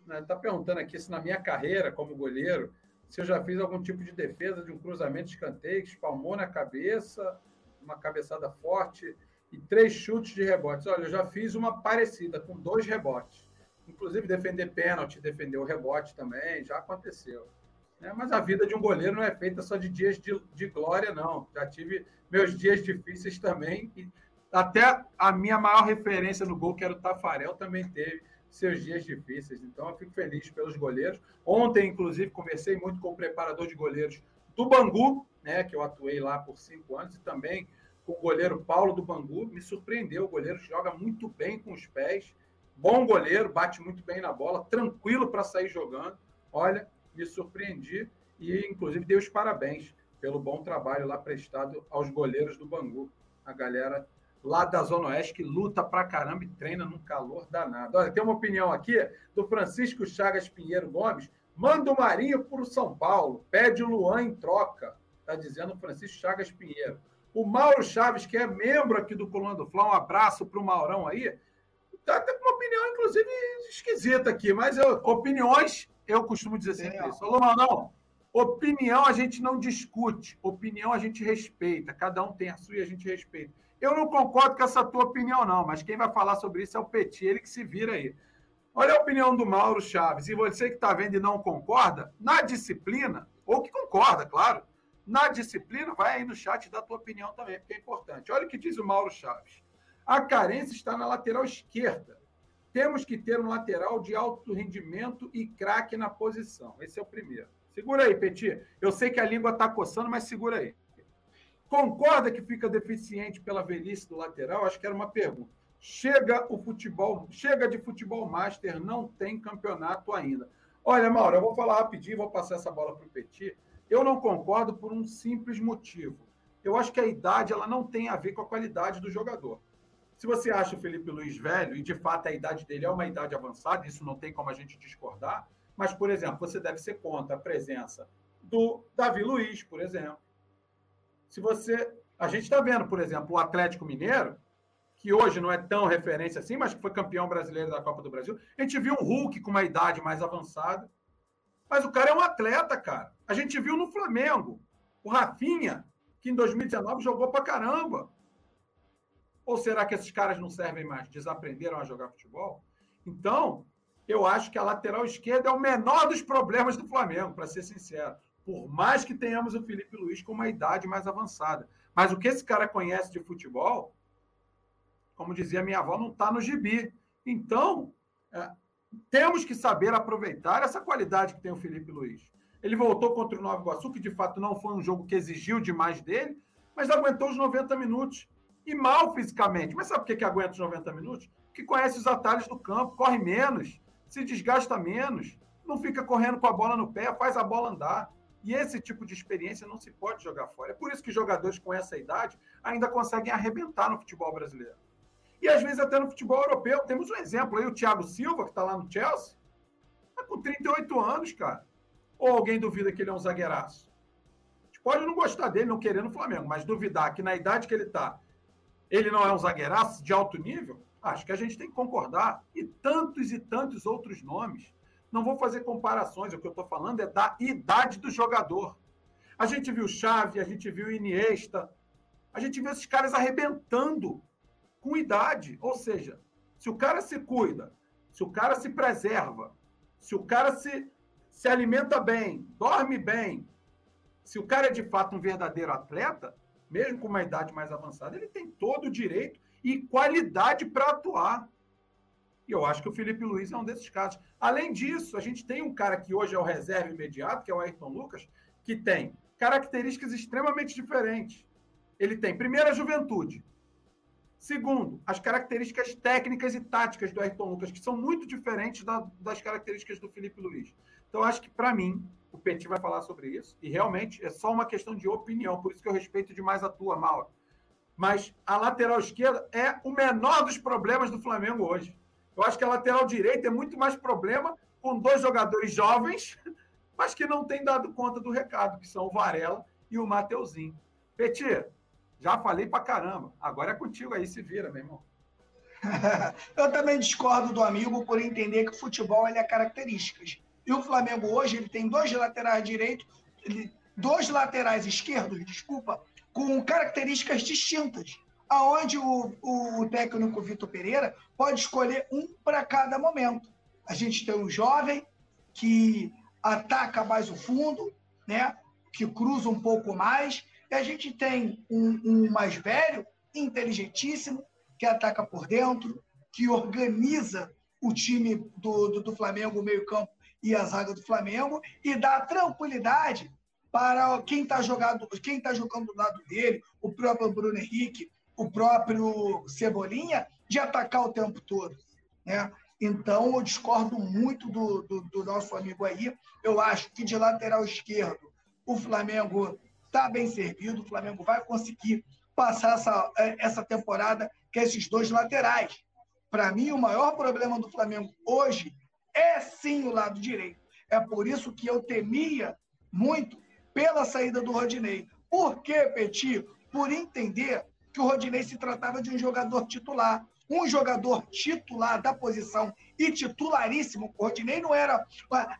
Né, perguntando aqui se na minha carreira como goleiro se eu já fiz algum tipo de defesa de um cruzamento de escanteio que espalmou na cabeça, uma cabeçada forte e três chutes de rebotes. Olha, eu já fiz uma parecida, com dois rebotes. Inclusive, defender pênalti, defender o rebote também, já aconteceu. Né? Mas a vida de um goleiro não é feita só de dias de, de glória, não. Já tive meus dias difíceis também. E até a minha maior referência no gol, que era o Tafarel, também teve seus dias difíceis. Então, eu fico feliz pelos goleiros. Ontem, inclusive, conversei muito com o preparador de goleiros do Bangu, né, que eu atuei lá por cinco anos, e também o goleiro Paulo do Bangu. Me surpreendeu. O goleiro joga muito bem com os pés. Bom goleiro, bate muito bem na bola, tranquilo para sair jogando. Olha, me surpreendi e, inclusive, dei os parabéns pelo bom trabalho lá prestado aos goleiros do Bangu. A galera lá da Zona Oeste, que luta pra caramba e treina num calor danado. Olha, tem uma opinião aqui do Francisco Chagas Pinheiro Gomes. Manda o Marinho para o São Paulo. Pede o Luan em troca. Está dizendo o Francisco Chagas Pinheiro. O Mauro Chaves, que é membro aqui do Coluna do Fla, um abraço para o Maurão aí. Está até com uma opinião, inclusive, esquisita aqui, mas eu, opiniões, eu costumo dizer sempre isso. Alô, Maurão, opinião a gente não discute, opinião a gente respeita. Cada um tem a sua e a gente respeita. Eu não concordo com essa tua opinião, não, mas quem vai falar sobre isso é o Petit, ele que se vira aí. Olha a opinião do Mauro Chaves. E você que está vendo e não concorda, na disciplina, ou que concorda, claro, na disciplina, vai aí no chat dar a tua opinião também, porque é importante. Olha o que diz o Mauro Chaves. A carência está na lateral esquerda. Temos que ter um lateral de alto rendimento e craque na posição. Esse é o primeiro. Segura aí, Petit. Eu sei que a língua está coçando, mas segura aí. Concorda que fica deficiente pela velhice do lateral? Acho que era uma pergunta. Chega o futebol, chega de futebol master, não tem campeonato ainda. Olha, Mauro, eu vou falar rapidinho, vou passar essa bola para o Petit. Eu não concordo por um simples motivo. Eu acho que a idade ela não tem a ver com a qualidade do jogador. Se você acha o Felipe Luiz velho, e de fato a idade dele é uma idade avançada, isso não tem como a gente discordar, mas, por exemplo, você deve ser contra a presença do Davi Luiz, por exemplo se você. A gente está vendo, por exemplo, o Atlético Mineiro, que hoje não é tão referência assim, mas que foi campeão brasileiro da Copa do Brasil. A gente viu um Hulk com uma idade mais avançada. Mas o cara é um atleta, cara. A gente viu no Flamengo. O Rafinha, que em 2019 jogou pra caramba. Ou será que esses caras não servem mais? Desaprenderam a jogar futebol? Então, eu acho que a lateral esquerda é o menor dos problemas do Flamengo, para ser sincero por mais que tenhamos o Felipe Luiz com uma idade mais avançada. Mas o que esse cara conhece de futebol, como dizia minha avó, não está no gibi. Então, é, temos que saber aproveitar essa qualidade que tem o Felipe Luiz. Ele voltou contra o Nova Iguaçu, que de fato não foi um jogo que exigiu demais dele, mas aguentou os 90 minutos. E mal fisicamente. Mas sabe por que, que aguenta os 90 minutos? Porque conhece os atalhos do campo, corre menos, se desgasta menos, não fica correndo com a bola no pé, faz a bola andar. E esse tipo de experiência não se pode jogar fora. É por isso que jogadores com essa idade ainda conseguem arrebentar no futebol brasileiro. E às vezes até no futebol europeu. Temos um exemplo aí, o Thiago Silva, que está lá no Chelsea, está com 38 anos, cara. Ou alguém duvida que ele é um zagueiraço? A gente pode não gostar dele, não querer no Flamengo, mas duvidar que na idade que ele está, ele não é um zagueiraço de alto nível, acho que a gente tem que concordar. E tantos e tantos outros nomes. Não vou fazer comparações, o que eu estou falando é da idade do jogador. A gente viu Xavi, a gente viu Iniesta, a gente viu esses caras arrebentando com idade. Ou seja, se o cara se cuida, se o cara se preserva, se o cara se, se alimenta bem, dorme bem, se o cara é de fato um verdadeiro atleta, mesmo com uma idade mais avançada, ele tem todo o direito e qualidade para atuar. E eu acho que o Felipe Luiz é um desses casos. Além disso, a gente tem um cara que hoje é o reserva imediato, que é o Ayrton Lucas, que tem características extremamente diferentes. Ele tem, primeiro, a juventude. Segundo, as características técnicas e táticas do Ayrton Lucas, que são muito diferentes da, das características do Felipe Luiz. Então, acho que, para mim, o Petit vai falar sobre isso, e realmente é só uma questão de opinião, por isso que eu respeito demais a tua, Mauro. Mas a lateral esquerda é o menor dos problemas do Flamengo hoje. Eu acho que a lateral direita é muito mais problema com dois jogadores jovens, mas que não têm dado conta do recado, que são o Varela e o Mateuzinho. Petit, já falei pra caramba. Agora é contigo aí, se vira, meu irmão. Eu também discordo do amigo por entender que o futebol ele é características. E o Flamengo hoje ele tem dois laterais direitos, dois laterais esquerdos, desculpa, com características distintas aonde o, o técnico Vitor Pereira pode escolher um para cada momento. A gente tem um jovem que ataca mais o fundo, né? que cruza um pouco mais, e a gente tem um, um mais velho, inteligentíssimo, que ataca por dentro, que organiza o time do, do, do Flamengo, o meio-campo e a zaga do Flamengo, e dá tranquilidade para quem está jogando, quem tá jogando do lado dele, o próprio Bruno Henrique, o próprio Cebolinha de atacar o tempo todo. Né? Então, eu discordo muito do, do, do, nosso amigo aí. Eu acho que de lateral esquerdo, o Flamengo está bem servido, o Flamengo vai conseguir passar essa, essa temporada com esses dois laterais. Para mim, o maior problema do Flamengo hoje é sim o lado direito. É por isso que eu temia muito pela saída do Rodinei. Por quê, Petit? Por entender que o Rodinei se tratava de um jogador titular. Um jogador titular da posição e titularíssimo. O Rodinei não era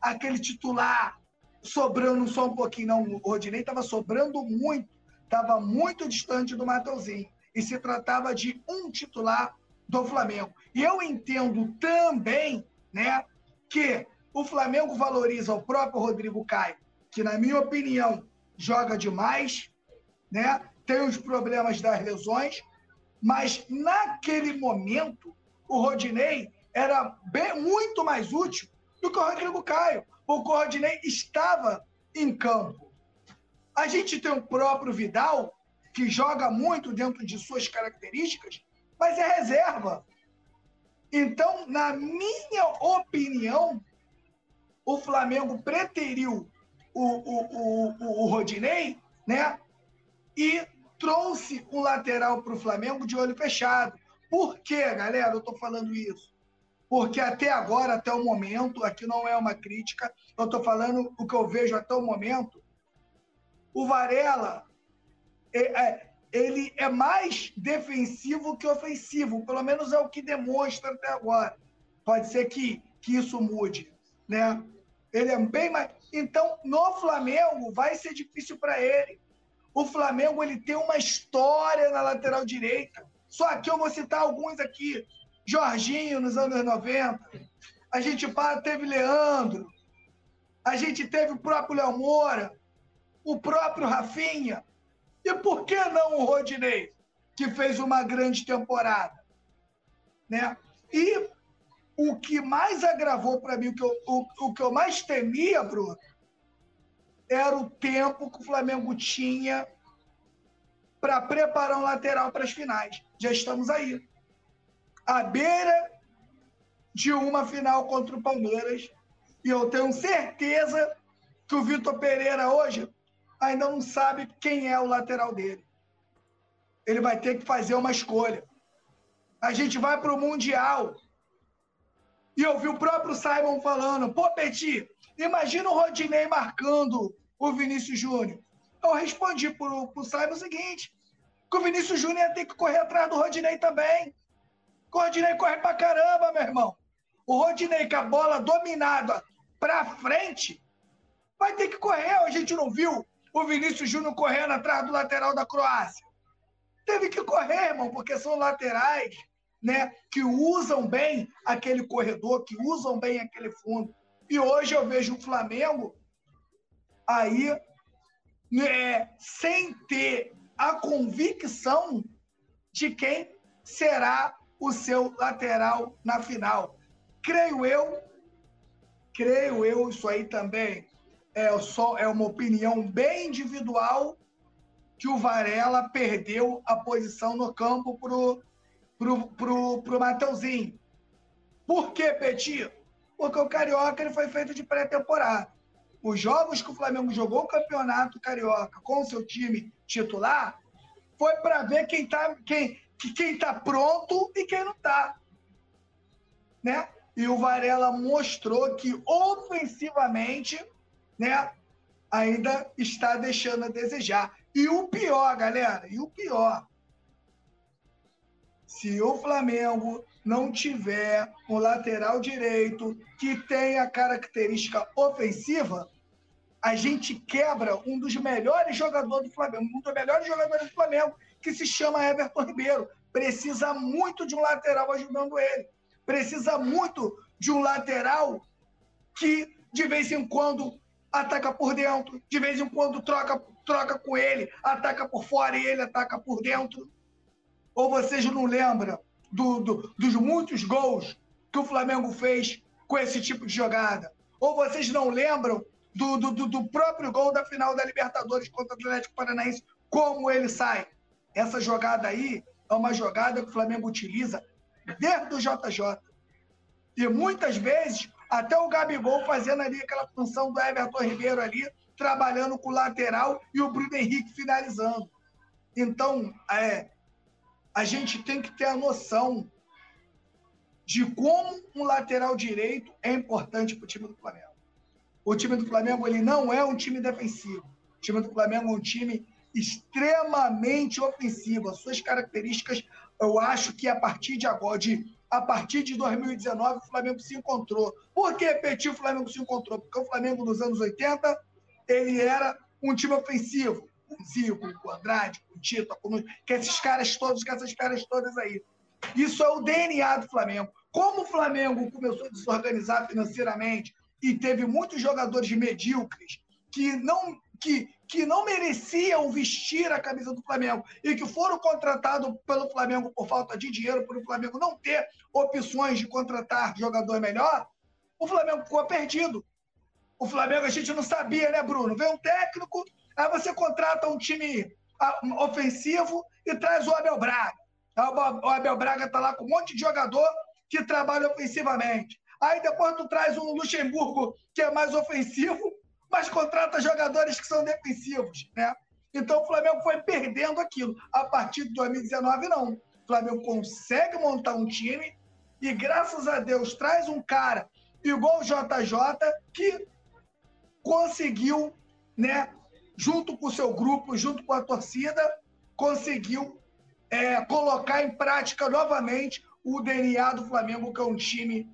aquele titular sobrando só um pouquinho, não. O Rodinei estava sobrando muito, estava muito distante do Mateuzinho. E se tratava de um titular do Flamengo. E eu entendo também né, que o Flamengo valoriza o próprio Rodrigo Caio, que, na minha opinião, joga demais, né? tem os problemas das lesões, mas naquele momento o Rodinei era bem, muito mais útil do que o Rodrigo Caio, o Rodinei estava em campo. A gente tem o próprio Vidal, que joga muito dentro de suas características, mas é reserva. Então, na minha opinião, o Flamengo preteriu o, o, o, o Rodinei, né? E trouxe um lateral para o Flamengo de olho fechado. Por quê, galera? Eu estou falando isso. Porque até agora, até o momento, aqui não é uma crítica, eu estou falando o que eu vejo até o momento. O Varela, é, é, ele é mais defensivo que ofensivo, pelo menos é o que demonstra até agora. Pode ser que, que isso mude, né? Ele é bem mais. Então, no Flamengo, vai ser difícil para ele. O Flamengo ele tem uma história na lateral direita. Só aqui eu vou citar alguns aqui. Jorginho nos anos 90. A gente teve Leandro. A gente teve o próprio Léo Moura. O próprio Rafinha. E por que não o Rodinei, que fez uma grande temporada? Né? E o que mais agravou para mim, o que, eu, o, o que eu mais temia, Bruno, era o tempo que o Flamengo tinha para preparar um lateral para as finais. Já estamos aí. À beira de uma final contra o Palmeiras. E eu tenho certeza que o Vitor Pereira hoje ainda não sabe quem é o lateral dele. Ele vai ter que fazer uma escolha. A gente vai para o Mundial. E eu vi o próprio Simon falando: pô, Petit, imagina o Rodinei marcando o Vinícius Júnior. Eu respondi para o Simon o seguinte: que o Vinícius Júnior ia ter que correr atrás do Rodinei também. O Rodinei corre pra caramba, meu irmão. O Rodinei com a bola dominada pra frente vai ter que correr. A gente não viu o Vinícius Júnior correndo atrás do lateral da Croácia. Teve que correr, irmão, porque são laterais né, que usam bem aquele corredor, que usam bem aquele fundo. E hoje eu vejo o Flamengo aí né, sem ter a convicção de quem será o seu lateral na final. Creio eu, creio eu, isso aí também é só é uma opinião bem individual que o Varela perdeu a posição no campo pro pro, pro, pro Mateuzinho. Por que, Petit? Porque o Carioca ele foi feito de pré-temporada. Os jogos que o Flamengo jogou o Campeonato Carioca com seu time titular foi para ver quem está quem, quem tá pronto e quem não está. Né? E o Varela mostrou que ofensivamente né, ainda está deixando a desejar. E o pior, galera, e o pior, se o Flamengo não tiver um lateral direito que tenha característica ofensiva, a gente quebra um dos melhores jogadores do Flamengo, um dos melhores jogadores do Flamengo, que se chama Everton Ribeiro. Precisa muito de um lateral ajudando ele. Precisa muito de um lateral que, de vez em quando, ataca por dentro, de vez em quando troca, troca com ele, ataca por fora e ele ataca por dentro. Ou vocês não lembram do, do, dos muitos gols que o Flamengo fez com esse tipo de jogada? Ou vocês não lembram do, do, do próprio gol da final da Libertadores contra o Atlético Paranaense, como ele sai. Essa jogada aí é uma jogada que o Flamengo utiliza desde o JJ. E muitas vezes, até o Gabigol fazendo ali aquela função do Everton Ribeiro ali, trabalhando com o lateral e o Bruno Henrique finalizando. Então, é, a gente tem que ter a noção de como um lateral direito é importante para o time do Flamengo. O time do Flamengo ele não é um time defensivo. O time do Flamengo é um time extremamente ofensivo. As suas características, eu acho que a partir de agora, de, a partir de 2019, o Flamengo se encontrou. Por que, Petit, o Flamengo se encontrou? Porque o Flamengo nos anos 80, ele era um time ofensivo. Com Zico, com Andrade, com Tito, com que esses caras todos, que essas caras todas aí. Isso é o DNA do Flamengo. Como o Flamengo começou a desorganizar financeiramente e teve muitos jogadores medíocres que não, que, que não mereciam vestir a camisa do Flamengo e que foram contratados pelo Flamengo por falta de dinheiro, por o Flamengo não ter opções de contratar jogador melhor, o Flamengo ficou perdido. O Flamengo a gente não sabia, né, Bruno? Vem um técnico, aí você contrata um time ah, ofensivo e traz o Abel Braga. O Abel Braga está lá com um monte de jogador que trabalha ofensivamente. Aí depois tu traz um Luxemburgo que é mais ofensivo, mas contrata jogadores que são defensivos, né? Então o Flamengo foi perdendo aquilo. A partir de 2019, não. O Flamengo consegue montar um time e, graças a Deus, traz um cara igual o JJ que conseguiu, né, junto com o seu grupo, junto com a torcida, conseguiu é, colocar em prática novamente o DNA do Flamengo, que é um time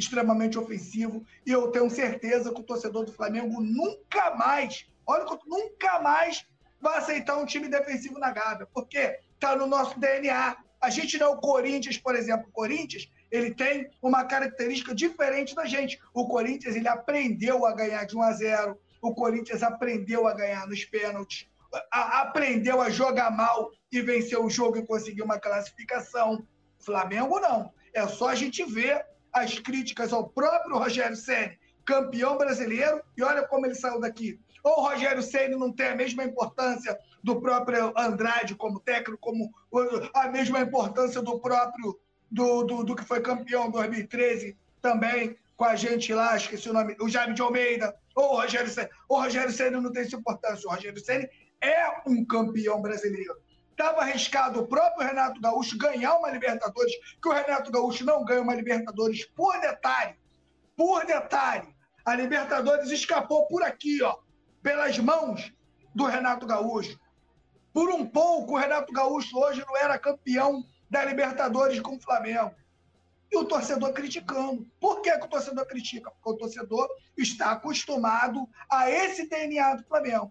extremamente ofensivo. E eu tenho certeza que o torcedor do Flamengo nunca mais, olha, nunca mais vai aceitar um time defensivo na Gávea, porque está no nosso DNA. A gente não é o Corinthians, por exemplo. O Corinthians ele tem uma característica diferente da gente. O Corinthians ele aprendeu a ganhar de 1 a 0. O Corinthians aprendeu a ganhar nos pênaltis, a, aprendeu a jogar mal e vencer o jogo e conseguir uma classificação. Flamengo não. É só a gente ver as críticas ao próprio Rogério Ceni, campeão brasileiro, e olha como ele saiu daqui. Ou o Rogério Ceni não tem a mesma importância do próprio Andrade como técnico, como a mesma importância do próprio do, do, do que foi campeão em 2013 também com a gente lá, esqueci o nome, o Jaime de Almeida, ou o Rogério Ceni. O Rogério Ceni não tem essa importância. O Rogério Ceni é um campeão brasileiro. Estava arriscado o próprio Renato Gaúcho ganhar uma Libertadores, que o Renato Gaúcho não ganha uma Libertadores por detalhe. Por detalhe. A Libertadores escapou por aqui, ó, pelas mãos do Renato Gaúcho. Por um pouco, o Renato Gaúcho hoje não era campeão da Libertadores com o Flamengo. E o torcedor criticando. Por que, que o torcedor critica? Porque o torcedor está acostumado a esse DNA do Flamengo.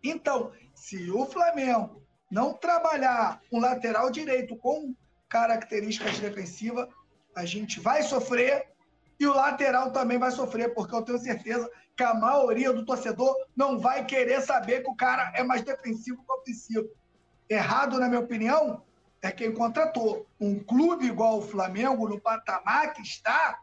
Então, se o Flamengo não trabalhar um lateral direito com características defensivas, a gente vai sofrer e o lateral também vai sofrer, porque eu tenho certeza que a maioria do torcedor não vai querer saber que o cara é mais defensivo que ofensivo. Errado, na minha opinião, é quem contratou. Um clube igual o Flamengo, no patamar que está,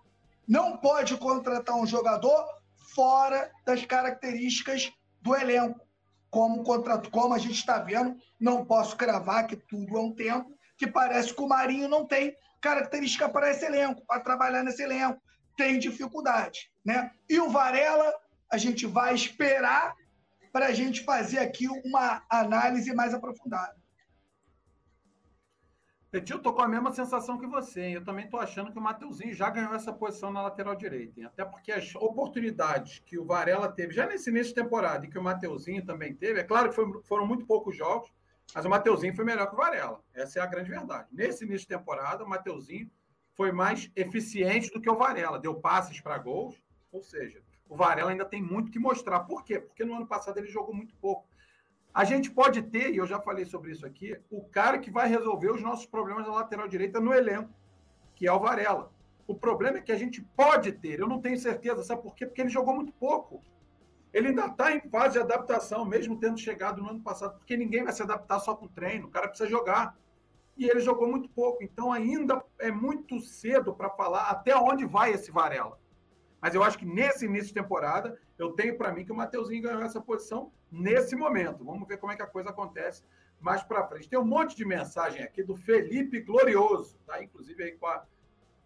não pode contratar um jogador fora das características do elenco como, contrato, como a gente está vendo, não posso cravar que tudo é um tempo, que parece que o Marinho não tem característica para esse elenco, para trabalhar nesse elenco, tem dificuldade. Né? E o Varela, a gente vai esperar para a gente fazer aqui uma análise mais aprofundada. Petit, eu tô com a mesma sensação que você, hein? Eu também tô achando que o Mateuzinho já ganhou essa posição na lateral direita, hein? Até porque as oportunidades que o Varela teve já nesse início de temporada e que o Mateuzinho também teve, é claro que foi, foram muito poucos jogos, mas o Mateuzinho foi melhor que o Varela. Essa é a grande verdade. Nesse início de temporada, o Mateuzinho foi mais eficiente do que o Varela, deu passes para gols, ou seja, o Varela ainda tem muito que mostrar. Por quê? Porque no ano passado ele jogou muito pouco. A gente pode ter, e eu já falei sobre isso aqui, o cara que vai resolver os nossos problemas na lateral direita no elenco, que é o Varela. O problema é que a gente pode ter, eu não tenho certeza, sabe por quê? Porque ele jogou muito pouco. Ele ainda está em fase de adaptação, mesmo tendo chegado no ano passado, porque ninguém vai se adaptar só com treino, o cara precisa jogar. E ele jogou muito pouco, então ainda é muito cedo para falar até onde vai esse Varela. Mas eu acho que nesse início de temporada, eu tenho para mim que o Mateuzinho ganhou essa posição nesse momento. Vamos ver como é que a coisa acontece mais para frente. Tem um monte de mensagem aqui do Felipe Glorioso, tá? Inclusive aí com a,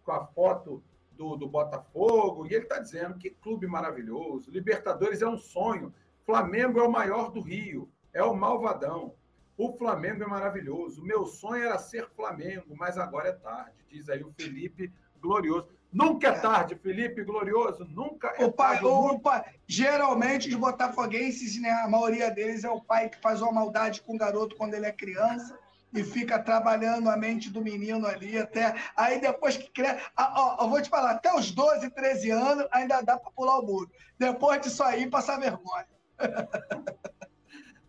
com a foto do, do Botafogo, e ele está dizendo que clube maravilhoso, Libertadores é um sonho, Flamengo é o maior do Rio, é o malvadão. O Flamengo é maravilhoso. Meu sonho era ser Flamengo, mas agora é tarde, diz aí o Felipe Glorioso. Nunca é tarde, Felipe Glorioso, nunca é o pai, tarde. O pai, geralmente, os botafoguenses, né, a maioria deles é o pai que faz uma maldade com o garoto quando ele é criança e fica trabalhando a mente do menino ali até. Aí depois que cresce. Ah, ó, eu vou te falar, até os 12, 13 anos ainda dá para pular o muro. Depois disso aí, passar vergonha.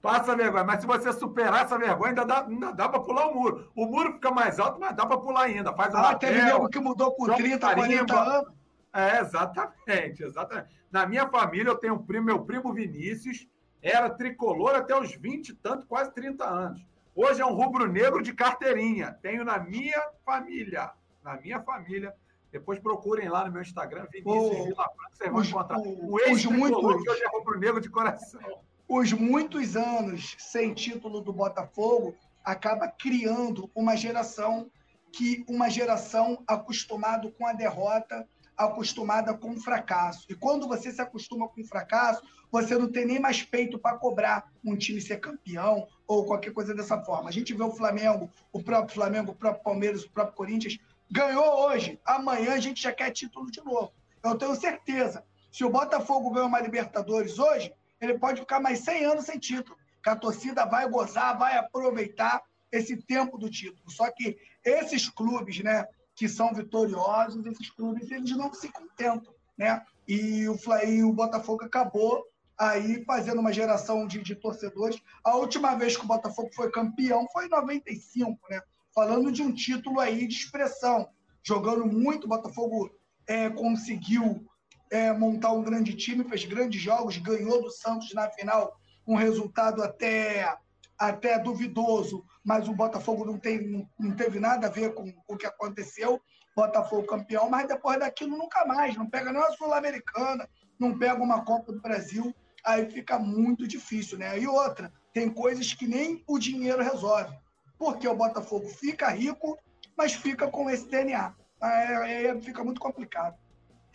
Passa vergonha, mas se você superar essa vergonha, ainda dá, ainda dá para pular o muro. O muro fica mais alto, mas dá para pular ainda. Faz ah, lapel, teve nego que mudou com 30, 40 anos. É, exatamente, exatamente. Na minha família, eu tenho um primo, meu primo Vinícius, era tricolor até os 20 e tanto, quase 30 anos. Hoje é um rubro-negro de carteirinha. Tenho na minha família. Na minha família. Depois procurem lá no meu Instagram, Vinícius oh, Vila Franca, vocês vão encontrar. O ex-tricolor que hoje é rubro-negro de coração os muitos anos sem título do Botafogo acaba criando uma geração que uma geração acostumada com a derrota, acostumada com o fracasso. E quando você se acostuma com o fracasso, você não tem nem mais peito para cobrar um time ser campeão ou qualquer coisa dessa forma. A gente vê o Flamengo, o próprio Flamengo, o próprio Palmeiras, o próprio Corinthians ganhou hoje, amanhã a gente já quer título de novo. Eu tenho certeza. Se o Botafogo ganhar uma Libertadores hoje, ele pode ficar mais 100 anos sem título, que a torcida vai gozar, vai aproveitar esse tempo do título. Só que esses clubes, né, que são vitoriosos, esses clubes, eles não se contentam, né? E o, e o Botafogo acabou aí fazendo uma geração de, de, torcedores. A última vez que o Botafogo foi campeão foi em 95, né? Falando de um título aí de expressão. Jogando muito, o Botafogo é, conseguiu é, montar um grande time, fez grandes jogos, ganhou do Santos na final, um resultado até, até duvidoso, mas o Botafogo não, tem, não teve nada a ver com, com o que aconteceu. Botafogo campeão, mas depois daquilo nunca mais, não pega nem a Sul-Americana, não pega uma Copa do Brasil, aí fica muito difícil, né? E outra, tem coisas que nem o dinheiro resolve, porque o Botafogo fica rico, mas fica com esse DNA. Aí, aí fica muito complicado.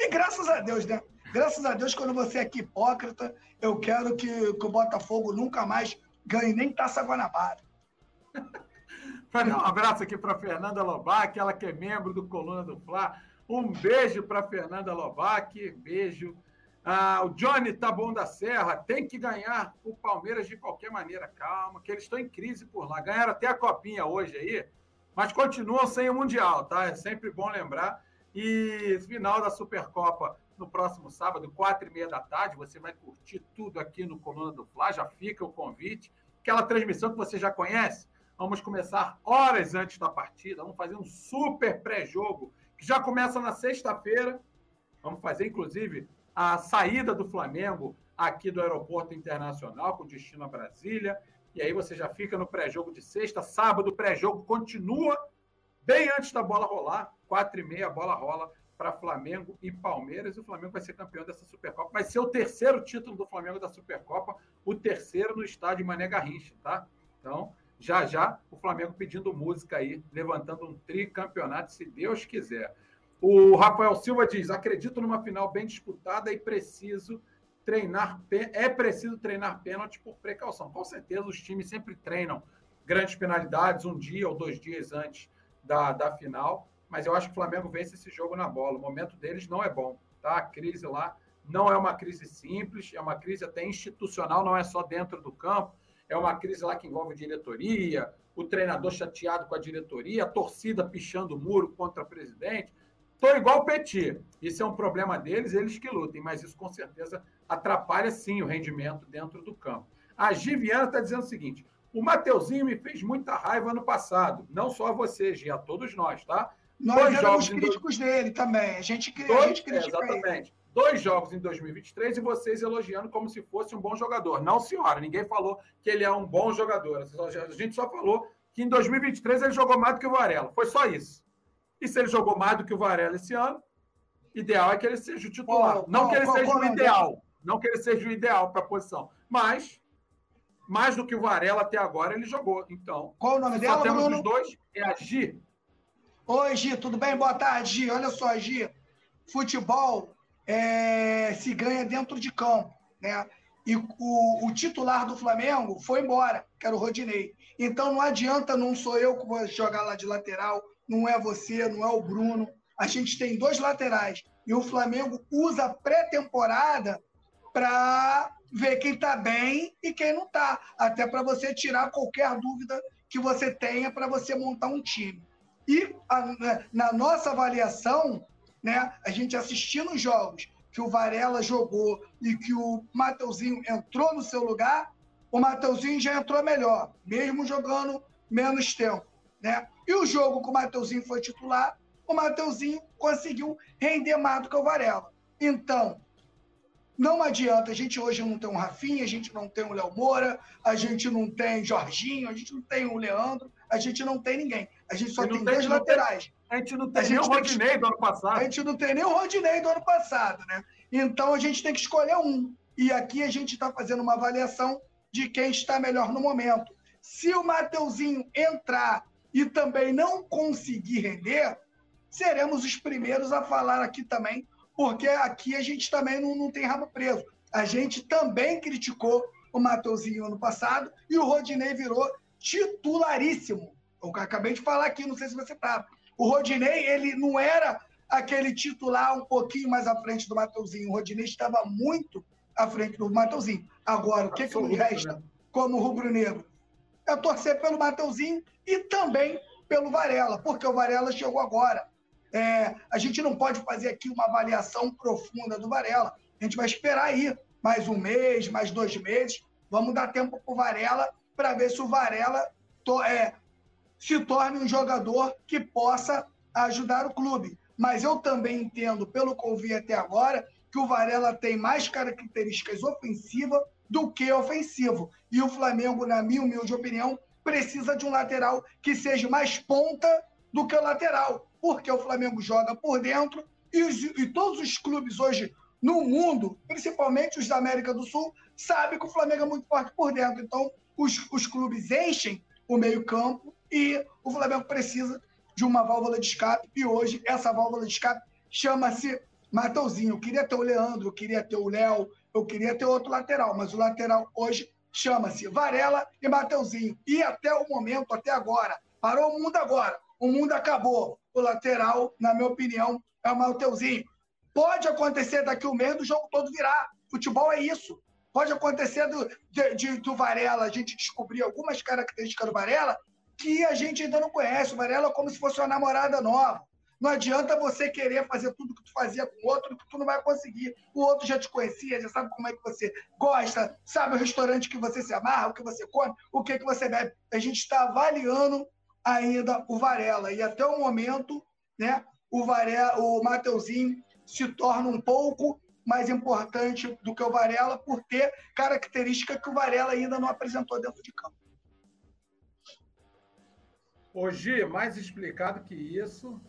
E graças a Deus, né? Graças a Deus, quando você é aqui hipócrita, eu quero que, que o Botafogo nunca mais ganhe nem taça Guanabara. um abraço aqui para Fernanda Lobac, ela que é membro do Coluna do Fla. Um beijo para Fernanda Lobac, beijo. Ah, o Johnny tá bom da Serra, tem que ganhar o Palmeiras de qualquer maneira. Calma, que eles estão em crise por lá. Ganharam até a copinha hoje aí, mas continuam sem o Mundial, tá? É sempre bom lembrar. E final da Supercopa no próximo sábado, quatro e meia da tarde. Você vai curtir tudo aqui no Coluna do Fla. Já fica o convite. Aquela transmissão que você já conhece. Vamos começar horas antes da partida. Vamos fazer um super pré-jogo que já começa na sexta-feira. Vamos fazer, inclusive, a saída do Flamengo aqui do Aeroporto Internacional com destino a Brasília. E aí você já fica no pré-jogo de sexta. Sábado, o pré-jogo continua bem antes da bola rolar. Quatro e meia, a bola rola para Flamengo e Palmeiras. E o Flamengo vai ser campeão dessa Supercopa. Vai ser o terceiro título do Flamengo da Supercopa, o terceiro no estádio Mané Garrincha, tá? Então, já já, o Flamengo pedindo música aí, levantando um tricampeonato, se Deus quiser. O Rafael Silva diz: acredito numa final bem disputada e preciso treinar. É preciso treinar pênalti por precaução. Com certeza, os times sempre treinam grandes penalidades um dia ou dois dias antes da, da final mas eu acho que o Flamengo vence esse jogo na bola. O momento deles não é bom, tá? A crise lá não é uma crise simples, é uma crise até institucional, não é só dentro do campo, é uma crise lá que envolve diretoria, o treinador chateado com a diretoria, a torcida pichando o muro contra o presidente. Estou igual o Petit. Isso é um problema deles, eles que lutem, mas isso com certeza atrapalha sim o rendimento dentro do campo. A Giviana está dizendo o seguinte: o Mateuzinho me fez muita raiva no passado, não só a você, Gia, a todos nós, tá? Nós dois éramos críticos dois... dele também. A gente, dois, a gente critica Exatamente. Ele. Dois jogos em 2023 e vocês elogiando como se fosse um bom jogador. Não, senhora, ninguém falou que ele é um bom jogador. A gente só falou que em 2023 ele jogou mais do que o Varela. Foi só isso. E se ele jogou mais do que o Varela esse ano, ideal é que ele seja o titular. não que ele seja o ideal. Não que ele seja o ideal para a posição. Mas, mais do que o Varela até agora, ele jogou. Então, qual o nome dela? Só temos os dois, é a Gi. Oi, Gi, tudo bem? Boa tarde, Gi. Olha só, Gi, futebol é, se ganha dentro de campo, né? E o, o, titular do Flamengo foi embora, que era o Rodinei. Então não adianta, não sou eu que vou jogar lá de lateral, não é você, não é o Bruno. a gente tem dois laterais e o Flamengo usa a pré-temporada para ver quem está bem e quem não está, até para você tirar qualquer dúvida que você tenha para você montar um time. E a, na nossa avaliação, né, a gente assistindo os jogos que o Varela jogou e que o Mateuzinho entrou no seu lugar, o Mateuzinho já entrou melhor, mesmo jogando menos tempo. Né? E o jogo que o Mateuzinho foi titular, o Mateuzinho conseguiu render mais do que o Varela. Então, não adianta, a gente hoje não tem um Rafinha, a gente não tem o Léo Moura, a gente não tem Jorginho, a gente não tem o Leandro, a gente não tem ninguém. A gente só tem, tem dois laterais. Tem, a gente não tem nem o Rodinei do ano passado. A gente não tem nem o Rodinei do ano passado, né? Então a gente tem que escolher um. E aqui a gente está fazendo uma avaliação de quem está melhor no momento. Se o Mateuzinho entrar e também não conseguir render, seremos os primeiros a falar aqui também, porque aqui a gente também não, não tem rabo preso. A gente também criticou o Mateuzinho ano passado e o Rodinei virou titularíssimo. Eu acabei de falar aqui, não sei se você estava. O Rodinei, ele não era aquele titular um pouquinho mais à frente do Mateuzinho. O Rodinei estava muito à frente do Mateuzinho. Agora, o que, que me resta né? como rubro-negro? É torcer pelo Mateuzinho e também pelo Varela, porque o Varela chegou agora. É, a gente não pode fazer aqui uma avaliação profunda do Varela. A gente vai esperar aí mais um mês, mais dois meses. Vamos dar tempo para o Varela para ver se o Varela to, é, se torne um jogador que possa ajudar o clube. Mas eu também entendo, pelo que eu vi até agora, que o Varela tem mais características ofensivas do que ofensivo. E o Flamengo, na minha humilde opinião, precisa de um lateral que seja mais ponta do que o lateral, porque o Flamengo joga por dentro e, os, e todos os clubes hoje no mundo, principalmente os da América do Sul, sabem que o Flamengo é muito forte por dentro. Então, os, os clubes enchem o meio-campo e o Flamengo precisa de uma válvula de escape. E hoje, essa válvula de escape chama-se Mateuzinho. Eu queria ter o Leandro, eu queria ter o Léo, eu queria ter outro lateral, mas o lateral hoje chama-se Varela e Mateuzinho. E até o momento, até agora, parou o mundo agora. O mundo acabou. O lateral, na minha opinião, é o Mateuzinho. Pode acontecer daqui um mês do jogo todo virar. Futebol é isso. Pode acontecer do, de, de, do Varela, a gente descobrir algumas características do Varela que a gente ainda não conhece. O Varela é como se fosse uma namorada nova. Não adianta você querer fazer tudo que tu fazia com o outro, que tu não vai conseguir. O outro já te conhecia, já sabe como é que você gosta, sabe o restaurante que você se amarra, o que você come, o que, que você bebe. A gente está avaliando ainda o Varela. E até o momento, né, o, Varela, o Mateuzinho se torna um pouco mais importante do que o Varela por ter característica que o Varela ainda não apresentou dentro de campo. Hoje, mais explicado que isso,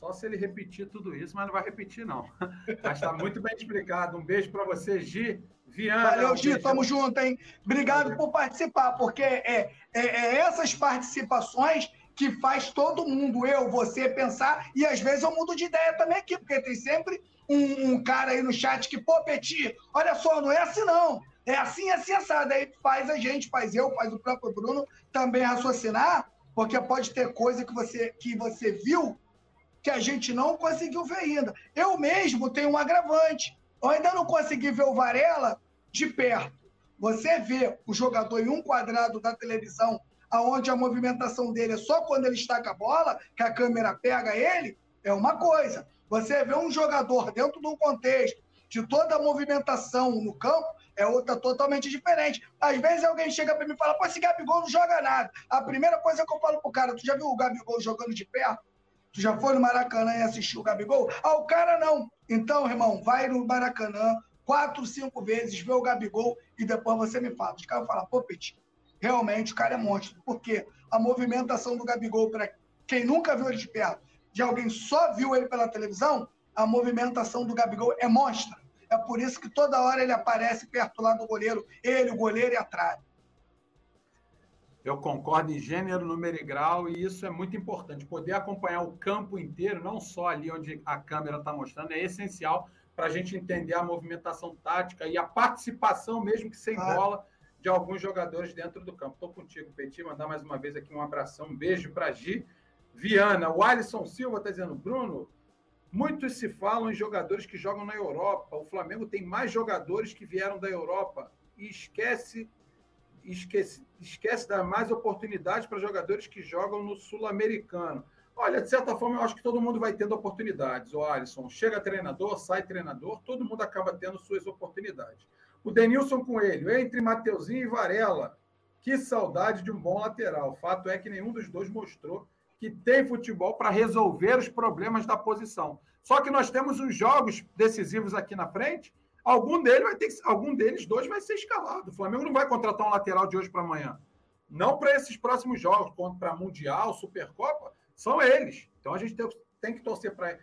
só se ele repetir tudo isso, mas não vai repetir, não. Mas está muito bem explicado. Um beijo para você, Gi. Viana. Valeu, Gi. Tamo junto, hein? Obrigado Valeu. por participar, porque é, é, é, essas participações que faz todo mundo, eu, você, pensar, e às vezes eu mudo de ideia também aqui, porque tem sempre um, um cara aí no chat que, pô, Peti, olha só, não é assim não. É assim, assim, assado. Aí faz a gente, faz eu, faz o próprio Bruno também raciocinar, porque pode ter coisa que você, que você viu que a gente não conseguiu ver ainda. Eu mesmo tenho um agravante. Eu ainda não consegui ver o Varela de perto. Você vê o jogador em um quadrado da televisão, aonde a movimentação dele é só quando ele está com a bola, que a câmera pega ele, é uma coisa. Você vê um jogador dentro de um contexto de toda a movimentação no campo, é outra totalmente diferente. Às vezes alguém chega para mim e fala, pô, esse Gabigol não joga nada. A primeira coisa que eu falo pro cara, tu já viu o Gabigol jogando de perto? Tu já foi no Maracanã e assistiu o Gabigol? Ah, o cara não. Então, irmão, vai no Maracanã quatro, cinco vezes, vê o Gabigol e depois você me fala. Os caras falam, pô, Petit, realmente o cara é monstro. Porque a movimentação do Gabigol, para quem nunca viu ele de perto, de alguém só viu ele pela televisão, a movimentação do Gabigol é monstra. É por isso que toda hora ele aparece perto lá do goleiro, ele, o goleiro e atrás. Eu concordo em gênero, número e grau, e isso é muito importante. Poder acompanhar o campo inteiro, não só ali onde a câmera está mostrando, é essencial para a gente entender a movimentação tática e a participação, mesmo que sem ah. bola, de alguns jogadores dentro do campo. Estou contigo, Petit. Mandar mais uma vez aqui um abração, um beijo para Gi. Viana, o Alisson Silva está dizendo, Bruno, Muitos se falam em jogadores que jogam na Europa. O Flamengo tem mais jogadores que vieram da Europa e esquece esquece, esquece dar mais oportunidades para jogadores que jogam no Sul-Americano. Olha, de certa forma, eu acho que todo mundo vai tendo oportunidades. O Alisson chega treinador, sai treinador, todo mundo acaba tendo suas oportunidades. O Denilson Coelho, entre Mateuzinho e Varela. Que saudade de um bom lateral. Fato é que nenhum dos dois mostrou que tem futebol para resolver os problemas da posição. Só que nós temos uns jogos decisivos aqui na frente. Algum deles vai ter que, algum deles dois vai ser escalado. O Flamengo não vai contratar um lateral de hoje para amanhã. Não para esses próximos jogos, contra Mundial, Supercopa, são eles. Então a gente tem, tem que torcer para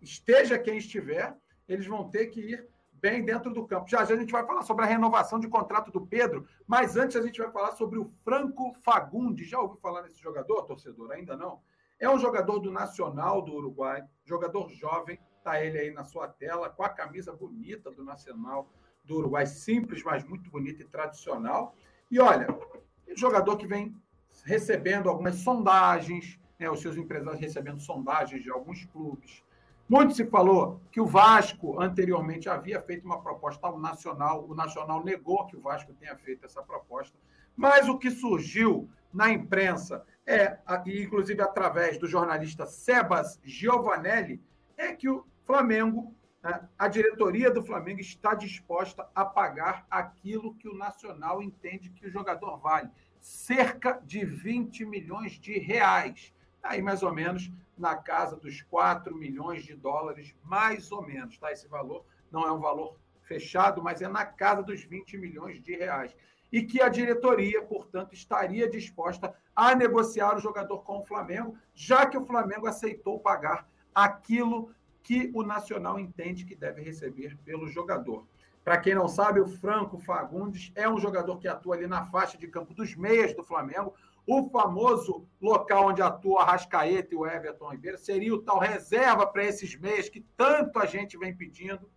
esteja quem estiver, eles vão ter que ir bem dentro do campo. Já já a gente vai falar sobre a renovação de contrato do Pedro, mas antes a gente vai falar sobre o Franco Fagundes. Já ouviu falar nesse jogador, torcedor? Ainda não? É um jogador do Nacional do Uruguai, jogador jovem, tá ele aí na sua tela, com a camisa bonita do Nacional do Uruguai, simples, mas muito bonita e tradicional. E olha, um jogador que vem recebendo algumas sondagens, né, os seus empresários recebendo sondagens de alguns clubes, muito se falou que o Vasco anteriormente havia feito uma proposta ao Nacional, o Nacional negou que o Vasco tenha feito essa proposta, mas o que surgiu na imprensa é, inclusive através do jornalista Sebas Giovanelli, é que o Flamengo, né, a diretoria do Flamengo está disposta a pagar aquilo que o Nacional entende que o jogador vale, cerca de 20 milhões de reais. Aí mais ou menos na casa dos 4 milhões de dólares, mais ou menos, tá? Esse valor não é um valor fechado, mas é na casa dos 20 milhões de reais. E que a diretoria, portanto, estaria disposta a negociar o jogador com o Flamengo, já que o Flamengo aceitou pagar aquilo que o Nacional entende que deve receber pelo jogador. Para quem não sabe, o Franco Fagundes é um jogador que atua ali na faixa de campo dos meias do Flamengo, o famoso local onde atua Rascaeta e o Everton Ribeiro seria o tal reserva para esses meias que tanto a gente vem pedindo.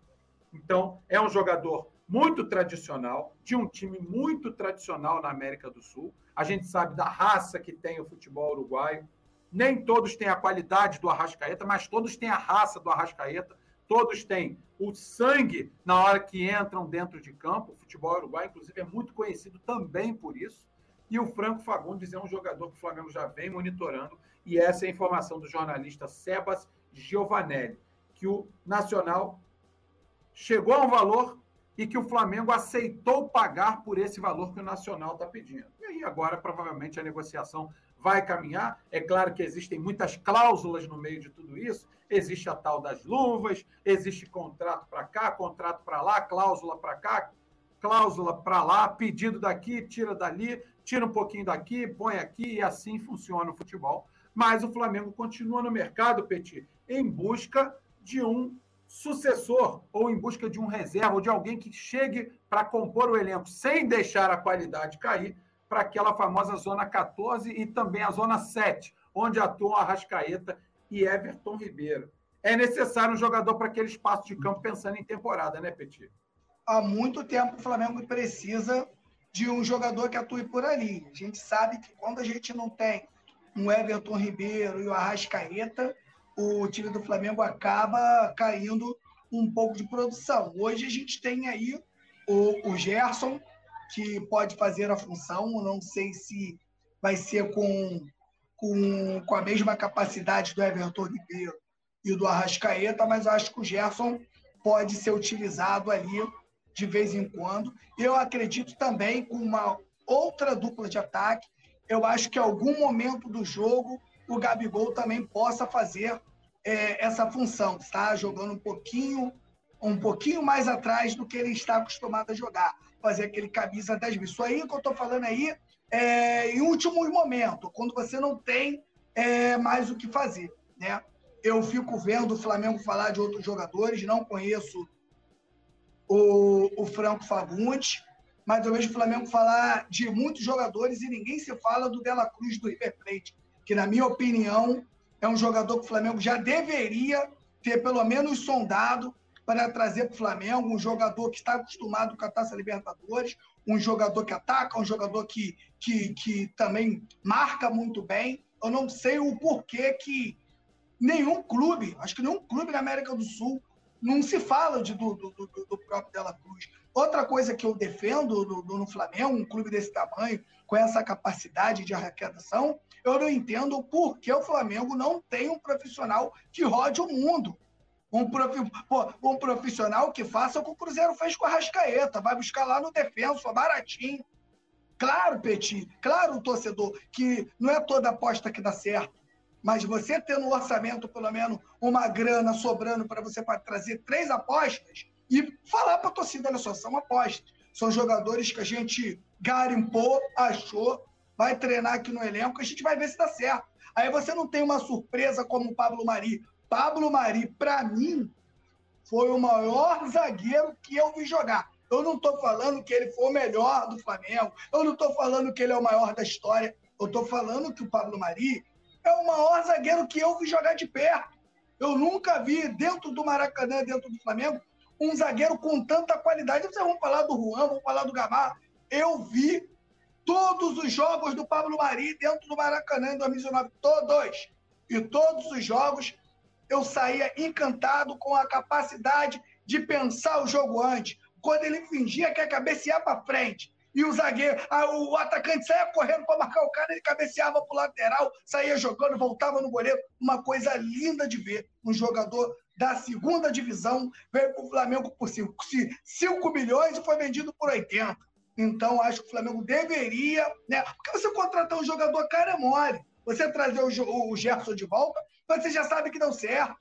Então, é um jogador muito tradicional, de um time muito tradicional na América do Sul. A gente sabe da raça que tem o futebol uruguaio. Nem todos têm a qualidade do Arrascaeta, mas todos têm a raça do Arrascaeta. Todos têm o sangue na hora que entram dentro de campo. O futebol uruguaio, inclusive, é muito conhecido também por isso. E o Franco Fagundes é um jogador que o Flamengo já vem monitorando, e essa é a informação do jornalista Sebas Giovanelli, que o Nacional chegou a um valor e que o Flamengo aceitou pagar por esse valor que o Nacional está pedindo. E aí agora, provavelmente, a negociação vai caminhar. É claro que existem muitas cláusulas no meio de tudo isso. Existe a tal das luvas, existe contrato para cá, contrato para lá, cláusula para cá, cláusula para lá, pedido daqui, tira dali, tira um pouquinho daqui, põe aqui, e assim funciona o futebol. Mas o Flamengo continua no mercado, Petit, em busca de um sucessor ou em busca de um reserva ou de alguém que chegue para compor o elenco sem deixar a qualidade cair para aquela famosa zona 14 e também a zona 7, onde atuam Arrascaeta e Everton Ribeiro. É necessário um jogador para aquele espaço de campo pensando em temporada, né, Petit? há muito tempo o Flamengo precisa de um jogador que atue por ali. A gente sabe que quando a gente não tem um Everton Ribeiro e o Arrascaeta, o time do Flamengo acaba caindo um pouco de produção. Hoje a gente tem aí o, o Gerson, que pode fazer a função, não sei se vai ser com, com, com a mesma capacidade do Everton Ribeiro e do Arrascaeta, mas acho que o Gerson pode ser utilizado ali de vez em quando. Eu acredito também com uma outra dupla de ataque. Eu acho que em algum momento do jogo o Gabigol também possa fazer é, essa função, tá? Jogando um pouquinho, um pouquinho mais atrás do que ele está acostumado a jogar, fazer aquele camisa 10 mil. Isso aí que eu estou falando aí é, em último momento, quando você não tem é, mais o que fazer, né? Eu fico vendo o Flamengo falar de outros jogadores, não conheço o, o Franco Fagundes, mas eu vejo o Flamengo falar de muitos jogadores e ninguém se fala do Dela Cruz do River Plate, que, na minha opinião, é um jogador que o Flamengo já deveria ter pelo menos sondado para trazer para o Flamengo um jogador que está acostumado com a Taça Libertadores, um jogador que ataca, um jogador que, que, que também marca muito bem. Eu não sei o porquê que nenhum clube, acho que nenhum clube na América do Sul não se fala de, do, do, do, próprio Dela Cruz. Outra coisa que eu defendo do, do, no Flamengo, um clube desse tamanho, com essa capacidade de arrecadação, eu não entendo por que o Flamengo não tem um profissional que rode o mundo. Um, profi, pô, um profissional que faça o que o Cruzeiro fez com a Rascaeta, vai buscar lá no defenso, baratinho. Claro, Petit, claro, torcedor, que não é toda aposta que dá certo. Mas você tendo no orçamento, pelo menos, uma grana sobrando para você para trazer três apostas e falar para a torcida, olha só, são apostas. São jogadores que a gente garimpou, achou, vai treinar aqui no elenco, a gente vai ver se dá certo. Aí você não tem uma surpresa como o Pablo Mari, Pablo Mari, para mim, foi o maior zagueiro que eu vi jogar. Eu não estou falando que ele foi o melhor do Flamengo, eu não estou falando que ele é o maior da história, eu estou falando que o Pablo Mari é o maior zagueiro que eu vi jogar de perto. Eu nunca vi dentro do Maracanã, dentro do Flamengo, um zagueiro com tanta qualidade. Vocês vão falar do Juan, vão falar do Gamarra. Eu vi todos os jogos do Pablo Mari dentro do Maracanã em 2019, todos. E todos os jogos eu saía encantado com a capacidade de pensar o jogo antes. Quando ele fingia que ia cabecear para frente, e o zagueiro, o atacante saía correndo para marcar o cara, ele cabeceava para o lateral, saía jogando, voltava no goleiro. Uma coisa linda de ver. Um jogador da segunda divisão veio para o Flamengo por 5 milhões e foi vendido por 80. Então, acho que o Flamengo deveria. Né? Porque você contratar um jogador cara é mole. Você trazer o, o Gerson de volta, você já sabe que deu certo.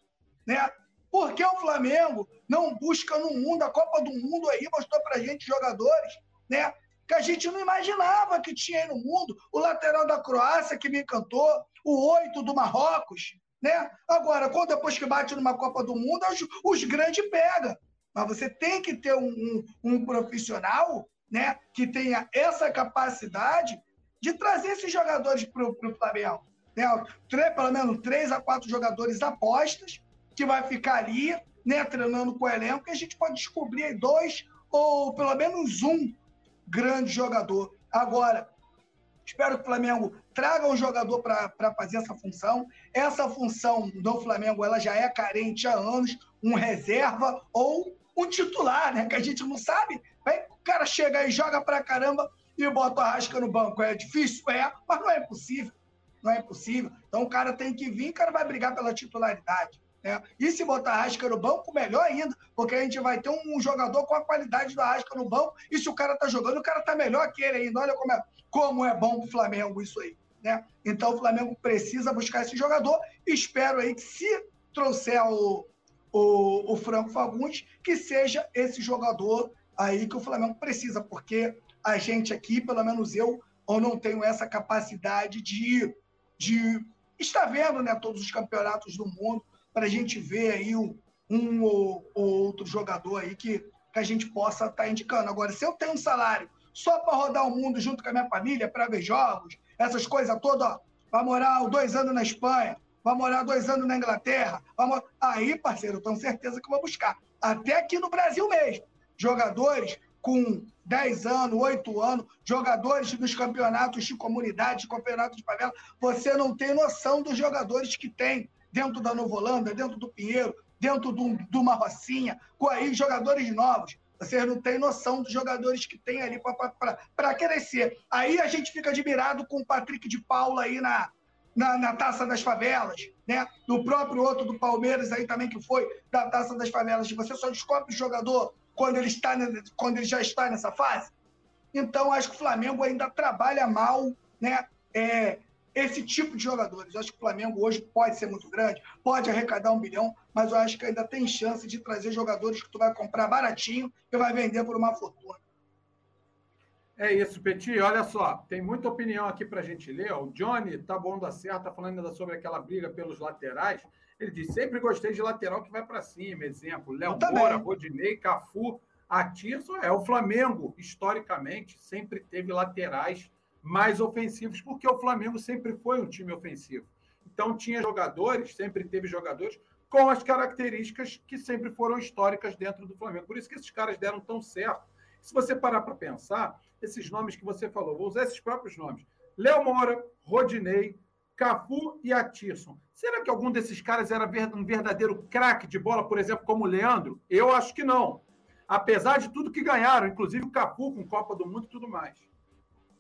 Né? Por que o Flamengo não busca no mundo, a Copa do Mundo aí mostrou pra gente jogadores, né? Que a gente não imaginava que tinha aí no mundo. O lateral da Croácia, que me encantou, o oito do Marrocos, né? Agora, quando depois que bate numa Copa do Mundo, os, os grandes pega. Mas você tem que ter um, um, um profissional né, que tenha essa capacidade de trazer esses jogadores para o Flamengo. Né? Três, pelo menos três a quatro jogadores apostas, que vai ficar ali, né, treinando com o elenco, e a gente pode descobrir dois ou pelo menos um grande jogador. Agora, espero que o Flamengo traga um jogador para fazer essa função. Essa função do Flamengo ela já é carente há anos, um reserva ou um titular, né? Que a gente não sabe. O cara chega e joga pra caramba e bota a rasca no banco. É difícil? É, mas não é impossível. Não é impossível. Então o cara tem que vir, o cara vai brigar pela titularidade. Né? E se botar a Rasca no banco, melhor ainda, porque a gente vai ter um jogador com a qualidade da Rasca no banco, e se o cara tá jogando, o cara tá melhor que ele ainda. Olha como é, como é bom pro Flamengo isso aí. Né? Então o Flamengo precisa buscar esse jogador. Espero aí que se trouxer o, o, o Franco Fagundes, que seja esse jogador aí que o Flamengo precisa, porque a gente aqui, pelo menos eu, eu não tenho essa capacidade de, de estar vendo né, todos os campeonatos do mundo para a gente ver aí um, um ou, ou, outro jogador aí que, que a gente possa estar tá indicando. Agora, se eu tenho um salário só para rodar o mundo junto com a minha família, para ver jogos, essas coisas todas, vai morar dois anos na Espanha, vai morar dois anos na Inglaterra. Aí, parceiro, eu tenho certeza que vou buscar. Até aqui no Brasil mesmo. Jogadores com 10 anos, 8 anos, jogadores dos campeonatos de comunidade, campeonatos de favela. Você não tem noção dos jogadores que tem dentro da Nova Holanda, dentro do Pinheiro, dentro do, de uma Rocinha, com aí jogadores novos. Vocês não têm noção dos jogadores que tem ali para crescer. Aí a gente fica admirado com o Patrick de Paula aí na, na, na, Taça das Favelas, né? Do próprio outro do Palmeiras aí também que foi da Taça das Favelas. Você só descobre o jogador quando ele está quando ele já está nessa fase. Então acho que o Flamengo ainda trabalha mal, né? É, esse tipo de jogadores. Acho que o Flamengo hoje pode ser muito grande, pode arrecadar um bilhão, mas eu acho que ainda tem chance de trazer jogadores que tu vai comprar baratinho e vai vender por uma fortuna. É isso, Petit. Olha só, tem muita opinião aqui para a gente ler. O Johnny tá bom da certo, tá falando ainda sobre aquela briga pelos laterais. Ele diz: sempre gostei de lateral que vai para cima. Exemplo: Léo Moura, Rodinei, Cafu, Atirson. É o Flamengo, historicamente, sempre teve laterais mais ofensivos, porque o Flamengo sempre foi um time ofensivo. Então tinha jogadores, sempre teve jogadores com as características que sempre foram históricas dentro do Flamengo. Por isso que esses caras deram tão certo. Se você parar para pensar, esses nomes que você falou, vou usar esses próprios nomes: Léo Moura, Rodinei, Cafu e Atirson. Será que algum desses caras era um verdadeiro craque de bola, por exemplo, como o Leandro? Eu acho que não. Apesar de tudo que ganharam, inclusive o Cafu com Copa do Mundo e tudo mais.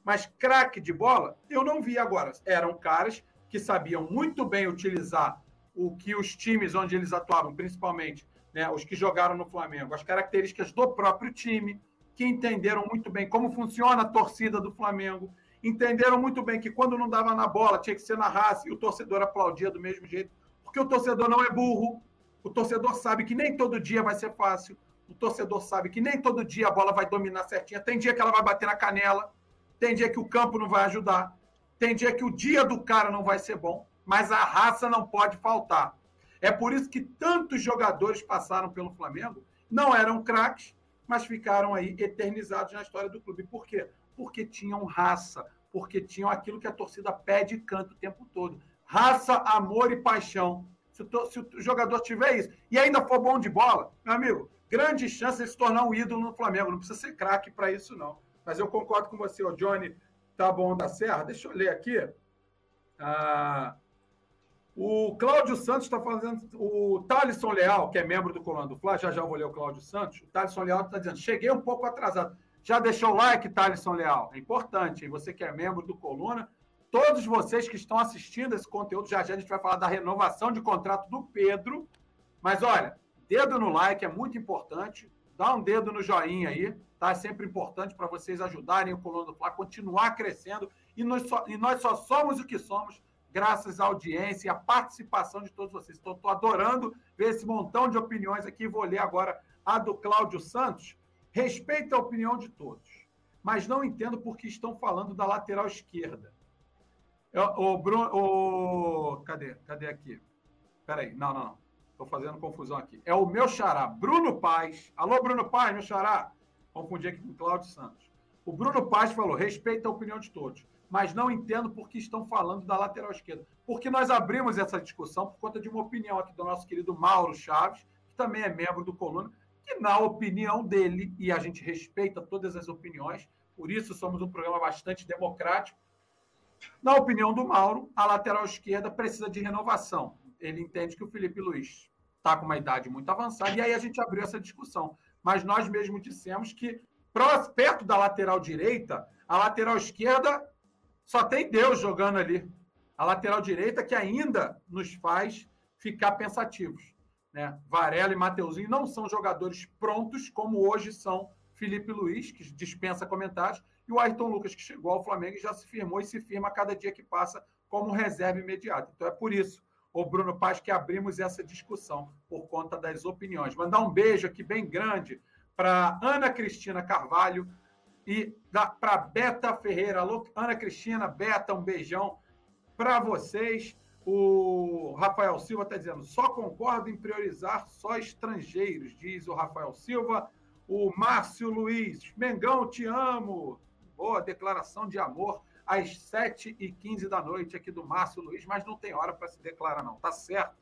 Mas craque de bola, eu não vi agora. Eram caras que sabiam muito bem utilizar o que os times onde eles atuavam, principalmente né, os que jogaram no Flamengo, as características do próprio time, que entenderam muito bem como funciona a torcida do Flamengo, entenderam muito bem que quando não dava na bola tinha que ser na raça e o torcedor aplaudia do mesmo jeito, porque o torcedor não é burro, o torcedor sabe que nem todo dia vai ser fácil, o torcedor sabe que nem todo dia a bola vai dominar certinha, tem dia que ela vai bater na canela, tem dia que o campo não vai ajudar, tem dia que o dia do cara não vai ser bom, mas a raça não pode faltar. É por isso que tantos jogadores passaram pelo Flamengo, não eram craques, mas ficaram aí eternizados na história do clube. Por quê? Porque tinham raça, porque tinham aquilo que a torcida pede e canta o tempo todo. Raça, amor e paixão. Se o, se o jogador tiver isso e ainda for bom de bola, meu amigo, grande chance de se tornar um ídolo no Flamengo. Não precisa ser craque para isso, não. Mas eu concordo com você, o Johnny tá bom da Serra. Deixa eu ler aqui. Ah, o Cláudio Santos está fazendo. O Thalisson Leal, que é membro do Colando do Fla, já já vou ler o Cláudio Santos. O Thalisson Leal está dizendo: cheguei um pouco atrasado. Já deixou o like, Thalisson Leal? É importante, hein? Você que é membro do Coluna. Todos vocês que estão assistindo esse conteúdo, já já a gente vai falar da renovação de contrato do Pedro. Mas olha, dedo no like é muito importante. Dá um dedo no joinha aí, tá? É sempre importante para vocês ajudarem o Coluna do Fla a continuar crescendo. E nós, só, e nós só somos o que somos graças à audiência e à participação de todos vocês. Estou adorando ver esse montão de opiniões aqui. Vou ler agora a do Cláudio Santos. Respeito a opinião de todos, mas não entendo por que estão falando da lateral esquerda. O Bruno. O... Cadê? Cadê aqui? Peraí, não, não, não. Estou fazendo confusão aqui. É o meu xará, Bruno Paz. Alô, Bruno Paz, meu xará. Confundi aqui com o Cláudio Santos. O Bruno Paz falou: respeita a opinião de todos mas não entendo por que estão falando da lateral esquerda. Porque nós abrimos essa discussão por conta de uma opinião aqui do nosso querido Mauro Chaves, que também é membro do Coluna, que, na opinião dele, e a gente respeita todas as opiniões, por isso somos um programa bastante democrático. Na opinião do Mauro, a lateral esquerda precisa de renovação. Ele entende que o Felipe Luiz está com uma idade muito avançada, e aí a gente abriu essa discussão. Mas nós mesmos dissemos que, perto da lateral direita, a lateral esquerda só tem Deus jogando ali. A lateral direita que ainda nos faz ficar pensativos. Né? Varela e Mateuzinho não são jogadores prontos, como hoje são Felipe Luiz, que dispensa comentários, e o Ayrton Lucas, que chegou ao Flamengo e já se firmou e se firma a cada dia que passa como reserva imediata. Então é por isso, o Bruno Paz, que abrimos essa discussão por conta das opiniões. Mandar um beijo aqui bem grande para Ana Cristina Carvalho, e para Beta Ferreira. Alô, Ana Cristina, Beta, um beijão para vocês. O Rafael Silva está dizendo: só concordo em priorizar só estrangeiros, diz o Rafael Silva. O Márcio Luiz, Mengão, te amo. Boa declaração de amor às 7h15 da noite aqui do Márcio Luiz, mas não tem hora para se declarar, não, tá certo?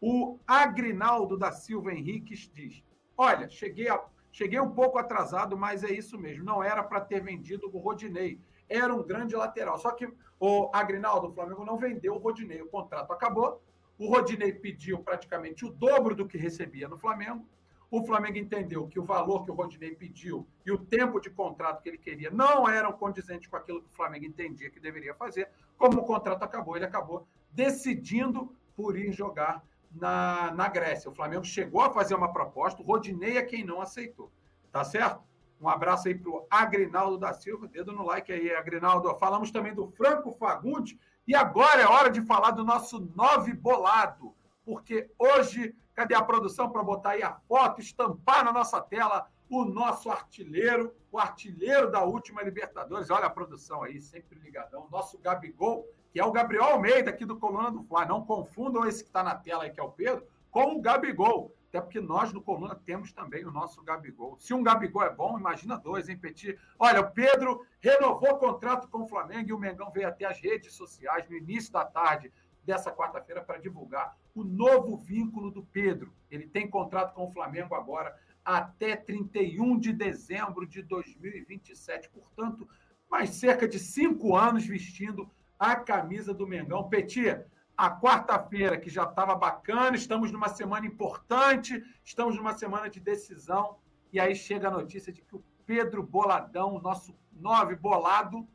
O Agrinaldo da Silva Henriques diz: Olha, cheguei a Cheguei um pouco atrasado, mas é isso mesmo. Não era para ter vendido o Rodinei. Era um grande lateral. Só que o Agrinaldo, o Flamengo, não vendeu o Rodinei. O contrato acabou. O Rodinei pediu praticamente o dobro do que recebia no Flamengo. O Flamengo entendeu que o valor que o Rodinei pediu e o tempo de contrato que ele queria não eram condizentes com aquilo que o Flamengo entendia que deveria fazer. Como o contrato acabou, ele acabou decidindo por ir jogar na, na Grécia. O Flamengo chegou a fazer uma proposta, o Rodinei é quem não aceitou. Tá certo? Um abraço aí para o Agrinaldo da Silva, dedo no like aí, Agrinaldo. Falamos também do Franco Fagundes e agora é hora de falar do nosso nove bolado, porque hoje, cadê a produção para botar aí a foto, estampar na nossa tela o nosso artilheiro, o artilheiro da última Libertadores. Olha a produção aí, sempre ligadão. Nosso Gabigol que é o Gabriel Almeida aqui do Coluna do Fla. Não confundam esse que está na tela aí, que é o Pedro, com o Gabigol. Até porque nós no Coluna temos também o nosso Gabigol. Se um Gabigol é bom, imagina dois, hein, Petit? Olha, o Pedro renovou o contrato com o Flamengo e o Mengão veio até as redes sociais no início da tarde dessa quarta-feira para divulgar o novo vínculo do Pedro. Ele tem contrato com o Flamengo agora até 31 de dezembro de 2027. Portanto, mais cerca de cinco anos vestindo a camisa do Mengão. Petit, a quarta-feira, que já estava bacana, estamos numa semana importante, estamos numa semana de decisão, e aí chega a notícia de que o Pedro Boladão, nosso nove bolado,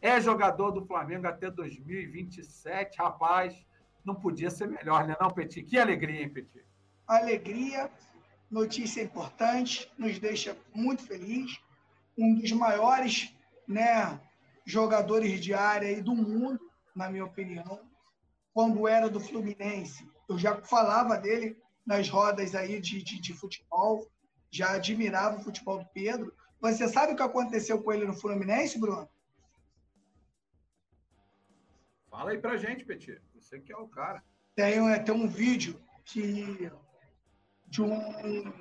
é jogador do Flamengo até 2027. Rapaz, não podia ser melhor, né, não, Petit? Que alegria, hein, Petit? Alegria, notícia importante, nos deixa muito feliz. Um dos maiores né, jogadores de área do mundo, na minha opinião. Quando era do Fluminense, eu já falava dele nas rodas aí de, de, de futebol, já admirava o futebol do Pedro. Você sabe o que aconteceu com ele no Fluminense, Bruno? Fala aí pra gente, Petit. Você que é o cara. Tem, é, tem um vídeo que de um,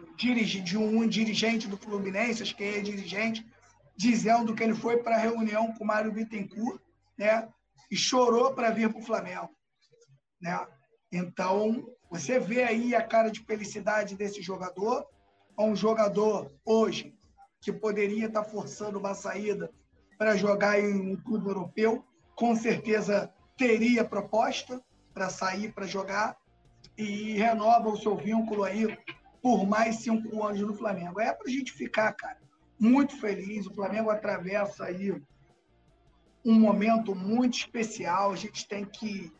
de um dirigente do Fluminense, acho que é dirigente, dizendo que ele foi para a reunião com o Mário Bittencourt, né? E chorou para vir para o Flamengo, né? Então, você vê aí a cara de felicidade desse jogador, é um jogador hoje que poderia estar tá forçando uma saída para jogar em um clube europeu, com certeza teria proposta para sair para jogar e renova o seu vínculo aí por mais cinco anos no Flamengo. É para a gente ficar, cara, muito feliz. O Flamengo atravessa aí um momento muito especial. A gente tem que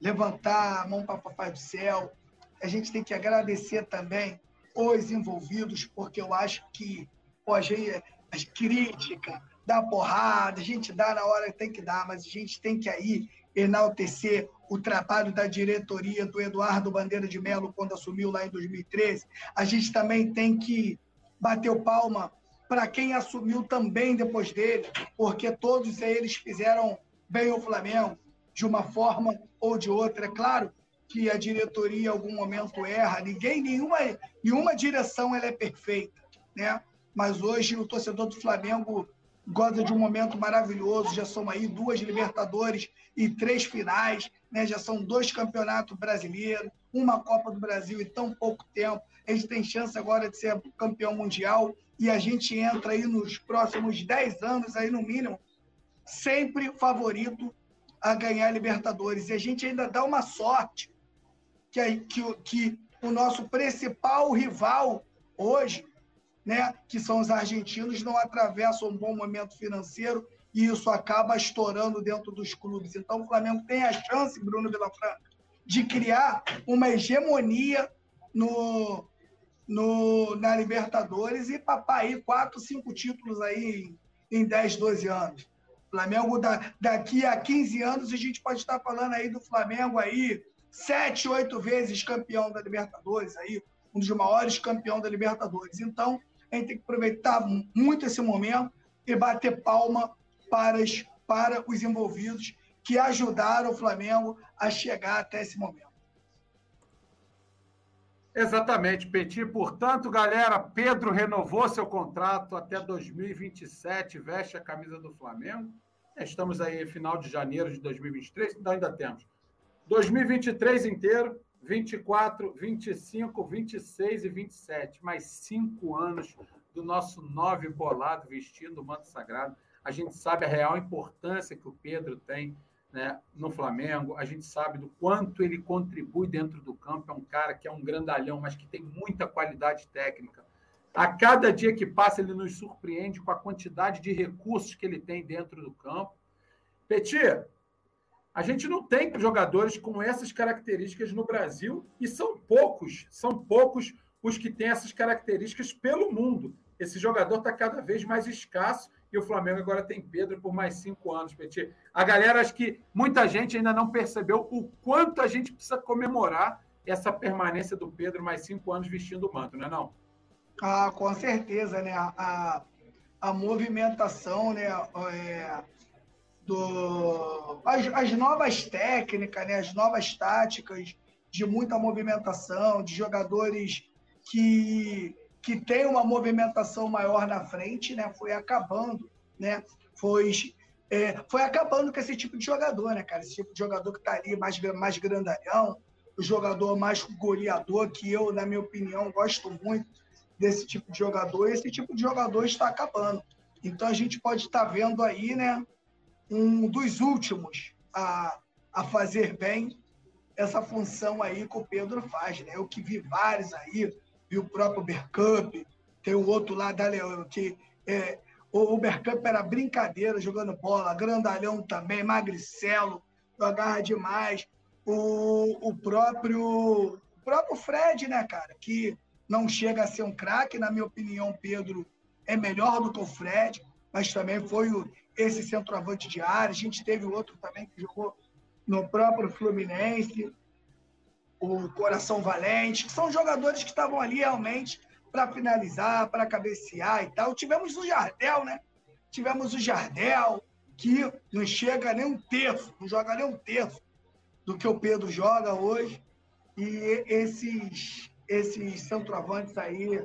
levantar a mão para o Papai do Céu. A gente tem que agradecer também os envolvidos, porque eu acho que pô, a gente, a crítica, dá porrada, a gente dá na hora que tem que dar, mas a gente tem que aí enaltecer o trabalho da diretoria do Eduardo Bandeira de Mello quando assumiu lá em 2013. A gente também tem que bater palma para quem assumiu também depois dele, porque todos eles fizeram bem o Flamengo de uma forma ou de outra. É claro que a diretoria em algum momento erra, ninguém, nenhuma, nenhuma direção ela é perfeita, né? Mas hoje o torcedor do Flamengo goza de um momento maravilhoso, já são aí duas Libertadores e três finais, né? já são dois campeonatos brasileiros, uma Copa do Brasil em tão pouco tempo. A gente tem chance agora de ser campeão mundial e a gente entra aí nos próximos dez anos, aí no mínimo, sempre favorito a ganhar a Libertadores. E a gente ainda dá uma sorte que, que, que o nosso principal rival hoje né, que são os argentinos, não atravessam um bom momento financeiro e isso acaba estourando dentro dos clubes. Então, o Flamengo tem a chance, Bruno Vilafranca, de criar uma hegemonia no, no, na Libertadores e papar aí quatro, cinco títulos aí em, em 10, 12 anos. Flamengo, da, daqui a 15 anos, a gente pode estar falando aí do Flamengo aí, sete, oito vezes campeão da Libertadores, aí, um dos maiores campeões da Libertadores. Então, a gente tem que aproveitar muito esse momento e bater palma para, para os envolvidos que ajudaram o Flamengo a chegar até esse momento. Exatamente, Petit. Portanto, galera, Pedro renovou seu contrato até 2027, veste a camisa do Flamengo. Estamos aí final de janeiro de 2023, então ainda temos 2023 inteiro, 24, 25, 26 e 27. Mais cinco anos do nosso nove bolado vestindo o manto sagrado. A gente sabe a real importância que o Pedro tem né, no Flamengo. A gente sabe do quanto ele contribui dentro do campo. É um cara que é um grandalhão, mas que tem muita qualidade técnica. A cada dia que passa, ele nos surpreende com a quantidade de recursos que ele tem dentro do campo. Petit, a gente não tem jogadores com essas características no Brasil e são poucos, são poucos os que têm essas características pelo mundo. Esse jogador está cada vez mais escasso e o Flamengo agora tem Pedro por mais cinco anos, Petit. A galera, acho que muita gente ainda não percebeu o quanto a gente precisa comemorar essa permanência do Pedro mais cinco anos vestindo o manto, não é não? Ah, com certeza, né? A, a movimentação, né? É do, as, as novas técnicas, né, as novas táticas de muita movimentação, de jogadores que, que têm uma movimentação maior na frente, né, foi acabando, né, foi, é, foi acabando com esse tipo de jogador, né, cara, esse tipo de jogador que está ali mais, mais grandalhão, o jogador mais goleador, que eu, na minha opinião, gosto muito desse tipo de jogador, esse tipo de jogador está acabando. Então a gente pode estar tá vendo aí, né, um dos últimos a, a fazer bem essa função aí que o Pedro faz, né? Eu que vi vários aí, vi o próprio Bergkamp, tem o outro lá da Leão, que é, o Bergkamp era brincadeira jogando bola, grandalhão também, magricelo, jogava demais. O, o próprio o próprio Fred, né, cara, que não chega a ser um craque, na minha opinião, Pedro é melhor do que o Fred, mas também foi o, esse centroavante de área. A gente teve outro também que jogou no próprio Fluminense, o Coração Valente, que são jogadores que estavam ali realmente para finalizar, para cabecear e tal. Tivemos o Jardel, né? Tivemos o Jardel, que não chega nem um terço, não joga nem um terço do que o Pedro joga hoje. E esses, esses centroavantes aí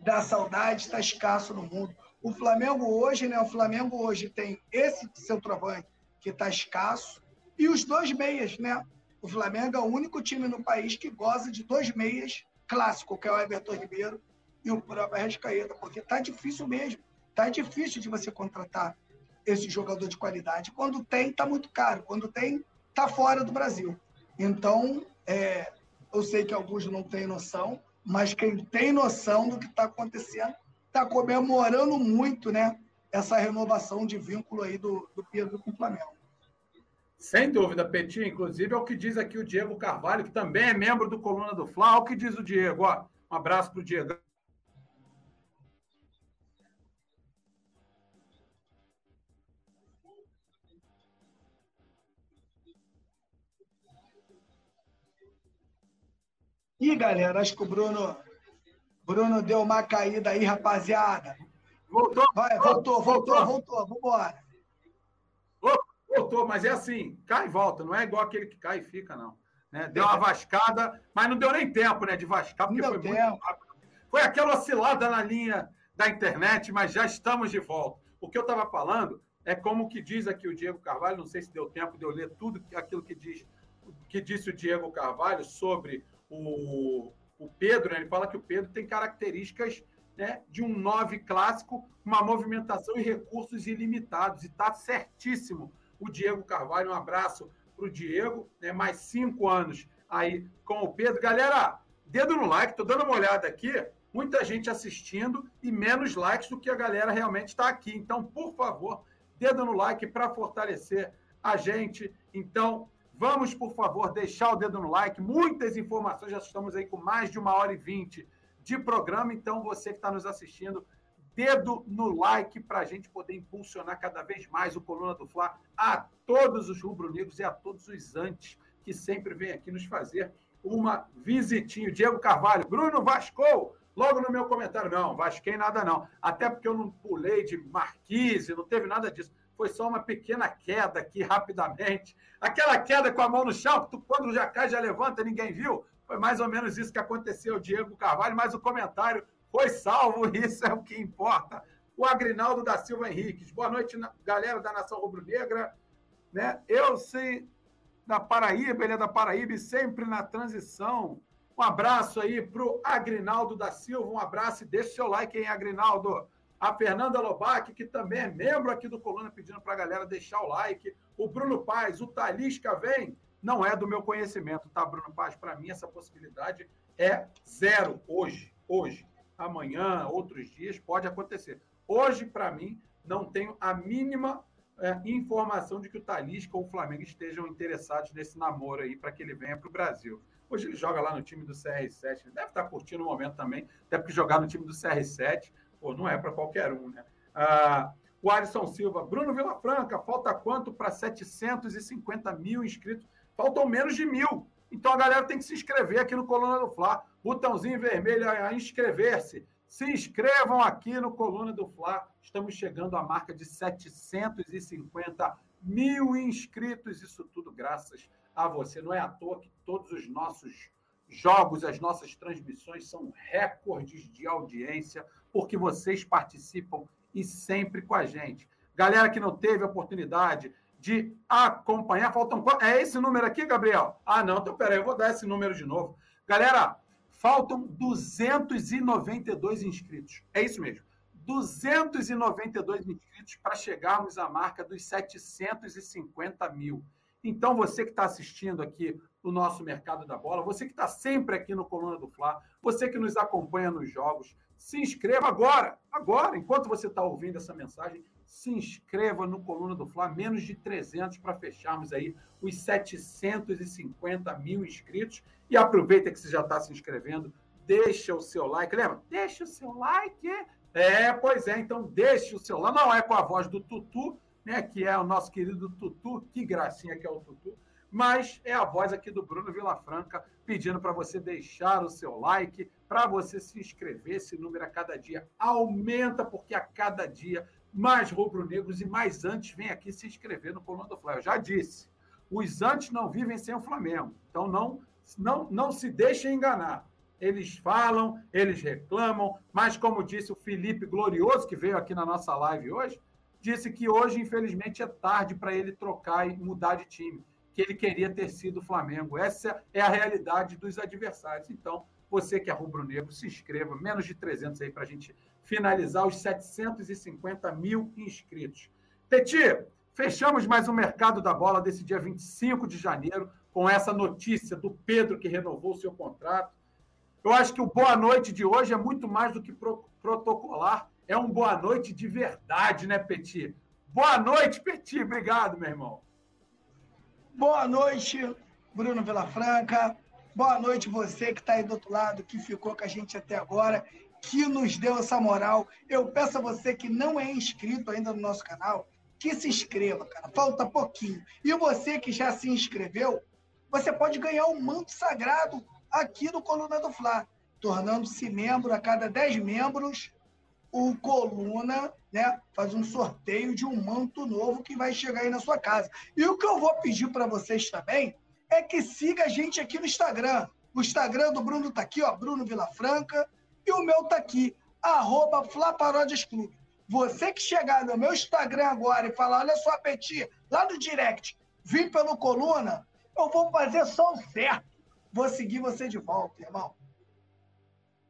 da saudade está escasso no mundo. O Flamengo hoje, né? O Flamengo hoje tem esse centroavante que está escasso e os dois meias, né? O Flamengo é o único time no país que goza de dois meias clássico, que é o Everton Ribeiro e o próprio Arrascaeta, porque tá difícil mesmo. Tá difícil de você contratar esse jogador de qualidade. Quando tem, tá muito caro. Quando tem, tá fora do Brasil. Então, é, eu sei que alguns não têm noção, mas quem tem noção do que está acontecendo está comemorando muito, né? Essa renovação de vínculo aí do, do Pedro com o Flamengo. Sem dúvida, Petit. Inclusive, é o que diz aqui o Diego Carvalho, que também é membro do Coluna do Fla. O que diz o Diego. Ó. Um abraço para o Diego. Ih, galera, acho que o Bruno, Bruno deu uma caída aí, rapaziada. Voltou. Vai, voltou, voltou, voltou. Vambora. Voltou, mas é assim, cai e volta. Não é igual aquele que cai e fica, não. Né? Deu uma vascada, mas não deu nem tempo né, de vascar, porque foi tempo. muito rápido. Foi aquela oscilada na linha da internet, mas já estamos de volta. O que eu estava falando é como que diz aqui o Diego Carvalho, não sei se deu tempo de eu ler tudo aquilo que diz que disse o Diego Carvalho sobre o, o Pedro, né? ele fala que o Pedro tem características né, de um 9 clássico, uma movimentação e recursos ilimitados. E está certíssimo o Diego Carvalho. Um abraço para o Diego, né, mais cinco anos aí com o Pedro. Galera, dedo no like, estou dando uma olhada aqui. Muita gente assistindo e menos likes do que a galera realmente está aqui. Então, por favor, dedo no like para fortalecer a gente. Então, Vamos, por favor, deixar o dedo no like. Muitas informações, já estamos aí com mais de uma hora e vinte de programa. Então, você que está nos assistindo, dedo no like para a gente poder impulsionar cada vez mais o Coluna do Fla a todos os rubro-negros e a todos os antes que sempre vêm aqui nos fazer uma visitinha. Diego Carvalho, Bruno Vascou, logo no meu comentário. Não, Vasquei nada não. Até porque eu não pulei de marquise, não teve nada disso foi só uma pequena queda aqui rapidamente. Aquela queda com a mão no chão, tu, quando já cai, já levanta, ninguém viu. Foi mais ou menos isso que aconteceu, Diego Carvalho, mas o comentário foi salvo, isso é o que importa. O Agrinaldo da Silva Henriques. Boa noite, galera da Nação Rubro-Negra. Né? Eu sei da Paraíba, ele é da Paraíba sempre na transição. Um abraço aí para o Agrinaldo da Silva, um abraço e deixa seu like, hein, Agrinaldo a Fernanda Lobac, que também é membro aqui do Coluna, pedindo para a galera deixar o like. O Bruno Paz, o Talisca vem. Não é do meu conhecimento, tá, Bruno Paz? Para mim, essa possibilidade é zero hoje. Hoje. Amanhã, outros dias, pode acontecer. Hoje, para mim, não tenho a mínima é, informação de que o Talisca ou o Flamengo estejam interessados nesse namoro aí para que ele venha para o Brasil. Hoje ele joga lá no time do CR7, deve estar curtindo o momento também, até porque jogar no time do CR7 Pô, não é para qualquer um, né? Ah, o Alisson Silva, Bruno Vilafranca, falta quanto para 750 mil inscritos? Faltam menos de mil. Então a galera tem que se inscrever aqui no Coluna do Fla. Botãozinho vermelho a inscrever-se. Se inscrevam aqui no Coluna do Fla. Estamos chegando à marca de 750 mil inscritos. Isso tudo graças a você. Não é à toa que todos os nossos jogos, as nossas transmissões são recordes de audiência porque vocês participam e sempre com a gente. Galera que não teve oportunidade de acompanhar, faltam. É esse número aqui, Gabriel? Ah, não, então peraí, eu vou dar esse número de novo. Galera, faltam 292 inscritos. É isso mesmo. 292 inscritos para chegarmos à marca dos 750 mil. Então, você que está assistindo aqui o nosso Mercado da Bola, você que está sempre aqui no Coluna do Fla, você que nos acompanha nos jogos, se inscreva agora, agora, enquanto você está ouvindo essa mensagem, se inscreva no Coluna do Fla, menos de 300 para fecharmos aí os 750 mil inscritos. E aproveita que você já está se inscrevendo, deixa o seu like. Lembra? Deixa o seu like. É, pois é, então deixe o seu like. Não é com a voz do Tutu, né, que é o nosso querido Tutu, que gracinha que é o Tutu, mas é a voz aqui do Bruno Vilafranca pedindo para você deixar o seu like, para você se inscrever. Esse número a cada dia aumenta, porque a cada dia mais rubro-negros e mais antes vem aqui se inscrever no Coluna do. Eu já disse, os antes não vivem sem o Flamengo. Então não, não, não se deixem enganar. Eles falam, eles reclamam, mas como disse o Felipe Glorioso, que veio aqui na nossa live hoje, disse que hoje, infelizmente, é tarde para ele trocar e mudar de time, que ele queria ter sido o Flamengo. Essa é a realidade dos adversários. Então, você que é rubro-negro, se inscreva, menos de 300 aí para a gente finalizar os 750 mil inscritos. Peti, fechamos mais um Mercado da Bola desse dia 25 de janeiro, com essa notícia do Pedro que renovou o seu contrato. Eu acho que o boa noite de hoje é muito mais do que pro protocolar, é um boa noite de verdade, né, Peti? Boa noite, Peti. Obrigado, meu irmão. Boa noite, Bruno Vilafranca. Boa noite, você que está aí do outro lado, que ficou com a gente até agora que nos deu essa moral. Eu peço a você que não é inscrito ainda no nosso canal, que se inscreva, cara. Falta pouquinho. E você que já se inscreveu, você pode ganhar um manto sagrado aqui no Coluna do Fla, tornando-se membro a cada 10 membros. O Coluna né, faz um sorteio de um manto novo que vai chegar aí na sua casa. E o que eu vou pedir para vocês também é que siga a gente aqui no Instagram. O Instagram do Bruno tá aqui, ó, Bruno Vilafranca. E o meu tá aqui, arroba Flaparódias Clube. Você que chegar no meu Instagram agora e falar, olha só, Peti, lá no direct, vim pelo Coluna, eu vou fazer só o certo. Vou seguir você de volta, irmão.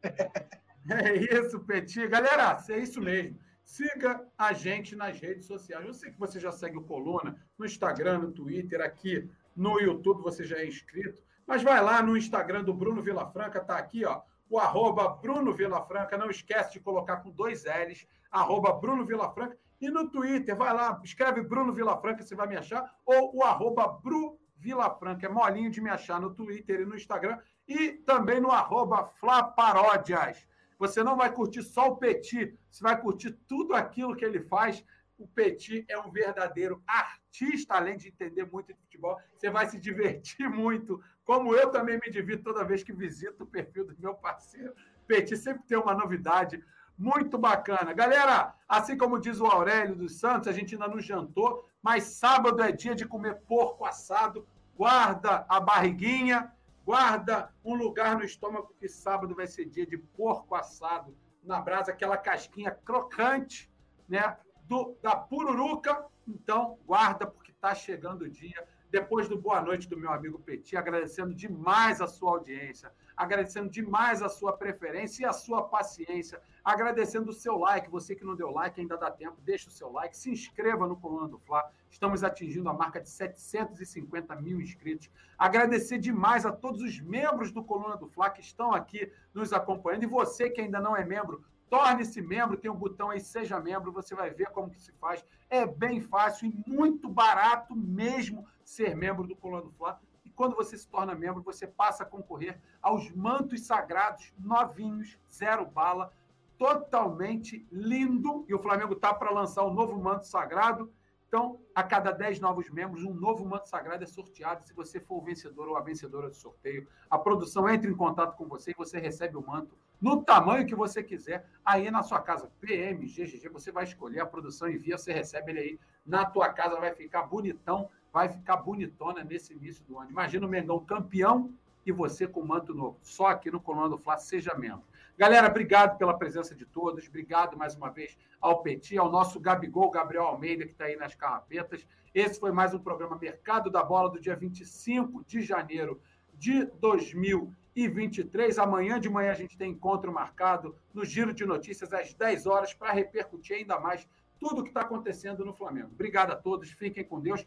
É isso, Peti. Galera, é isso mesmo. Siga a gente nas redes sociais. Eu sei que você já segue o Coluna no Instagram, no Twitter, aqui no YouTube você já é inscrito. Mas vai lá no Instagram do Bruno Vilafranca, tá aqui, ó o arroba Bruno Vilafranca. Não esquece de colocar com dois L's, arroba Bruno Vilafranca. E no Twitter, vai lá, escreve Bruno Vilafranca, você vai me achar, ou o arroba Vilafranca. É molinho de me achar no Twitter e no Instagram. E também no arroba Flaparódias. Você não vai curtir só o Petit, você vai curtir tudo aquilo que ele faz o Petit é um verdadeiro artista, além de entender muito de futebol. Você vai se divertir muito, como eu também me divirto toda vez que visito o perfil do meu parceiro. Petit sempre tem uma novidade muito bacana. Galera, assim como diz o Aurélio dos Santos, a gente ainda não jantou, mas sábado é dia de comer porco assado. Guarda a barriguinha, guarda um lugar no estômago, que sábado vai ser dia de porco assado na brasa, aquela casquinha crocante, né? do, da Pururuca. Então, guarda, porque está chegando o dia. Depois do boa noite do meu amigo Petit, agradecendo demais a sua audiência, agradecendo demais a sua preferência e a sua paciência, agradecendo o seu like. Você que não deu like, ainda dá tempo, deixa o seu like, se inscreva no Coluna do Fla. Estamos atingindo a marca de 750 mil inscritos. Agradecer demais a todos os membros do Coluna do Fla que estão aqui nos acompanhando. E você que ainda não é membro, Torne-se membro, tem um botão aí, seja membro, você vai ver como que se faz. É bem fácil e muito barato mesmo ser membro do Coluna do Fla. Quando você se torna membro, você passa a concorrer aos mantos sagrados novinhos, zero bala, totalmente lindo. E o Flamengo está para lançar o um novo manto sagrado então, a cada 10 novos membros, um novo manto sagrado é sorteado. Se você for o vencedor ou a vencedora do sorteio, a produção entra em contato com você e você recebe o manto no tamanho que você quiser, aí na sua casa. PM, GGG, você vai escolher, a produção envia, você recebe ele aí na tua casa, vai ficar bonitão, vai ficar bonitona nesse início do ano. Imagina o Mengão campeão e você com manto novo. Só aqui no Coluna do Fla, seja membro. Galera, obrigado pela presença de todos. Obrigado mais uma vez ao Petit, ao nosso Gabigol, Gabriel Almeida, que está aí nas carrapetas. Esse foi mais um programa Mercado da Bola do dia 25 de janeiro de 2023. Amanhã de manhã a gente tem encontro marcado no Giro de Notícias às 10 horas para repercutir ainda mais tudo o que está acontecendo no Flamengo. Obrigado a todos, fiquem com Deus.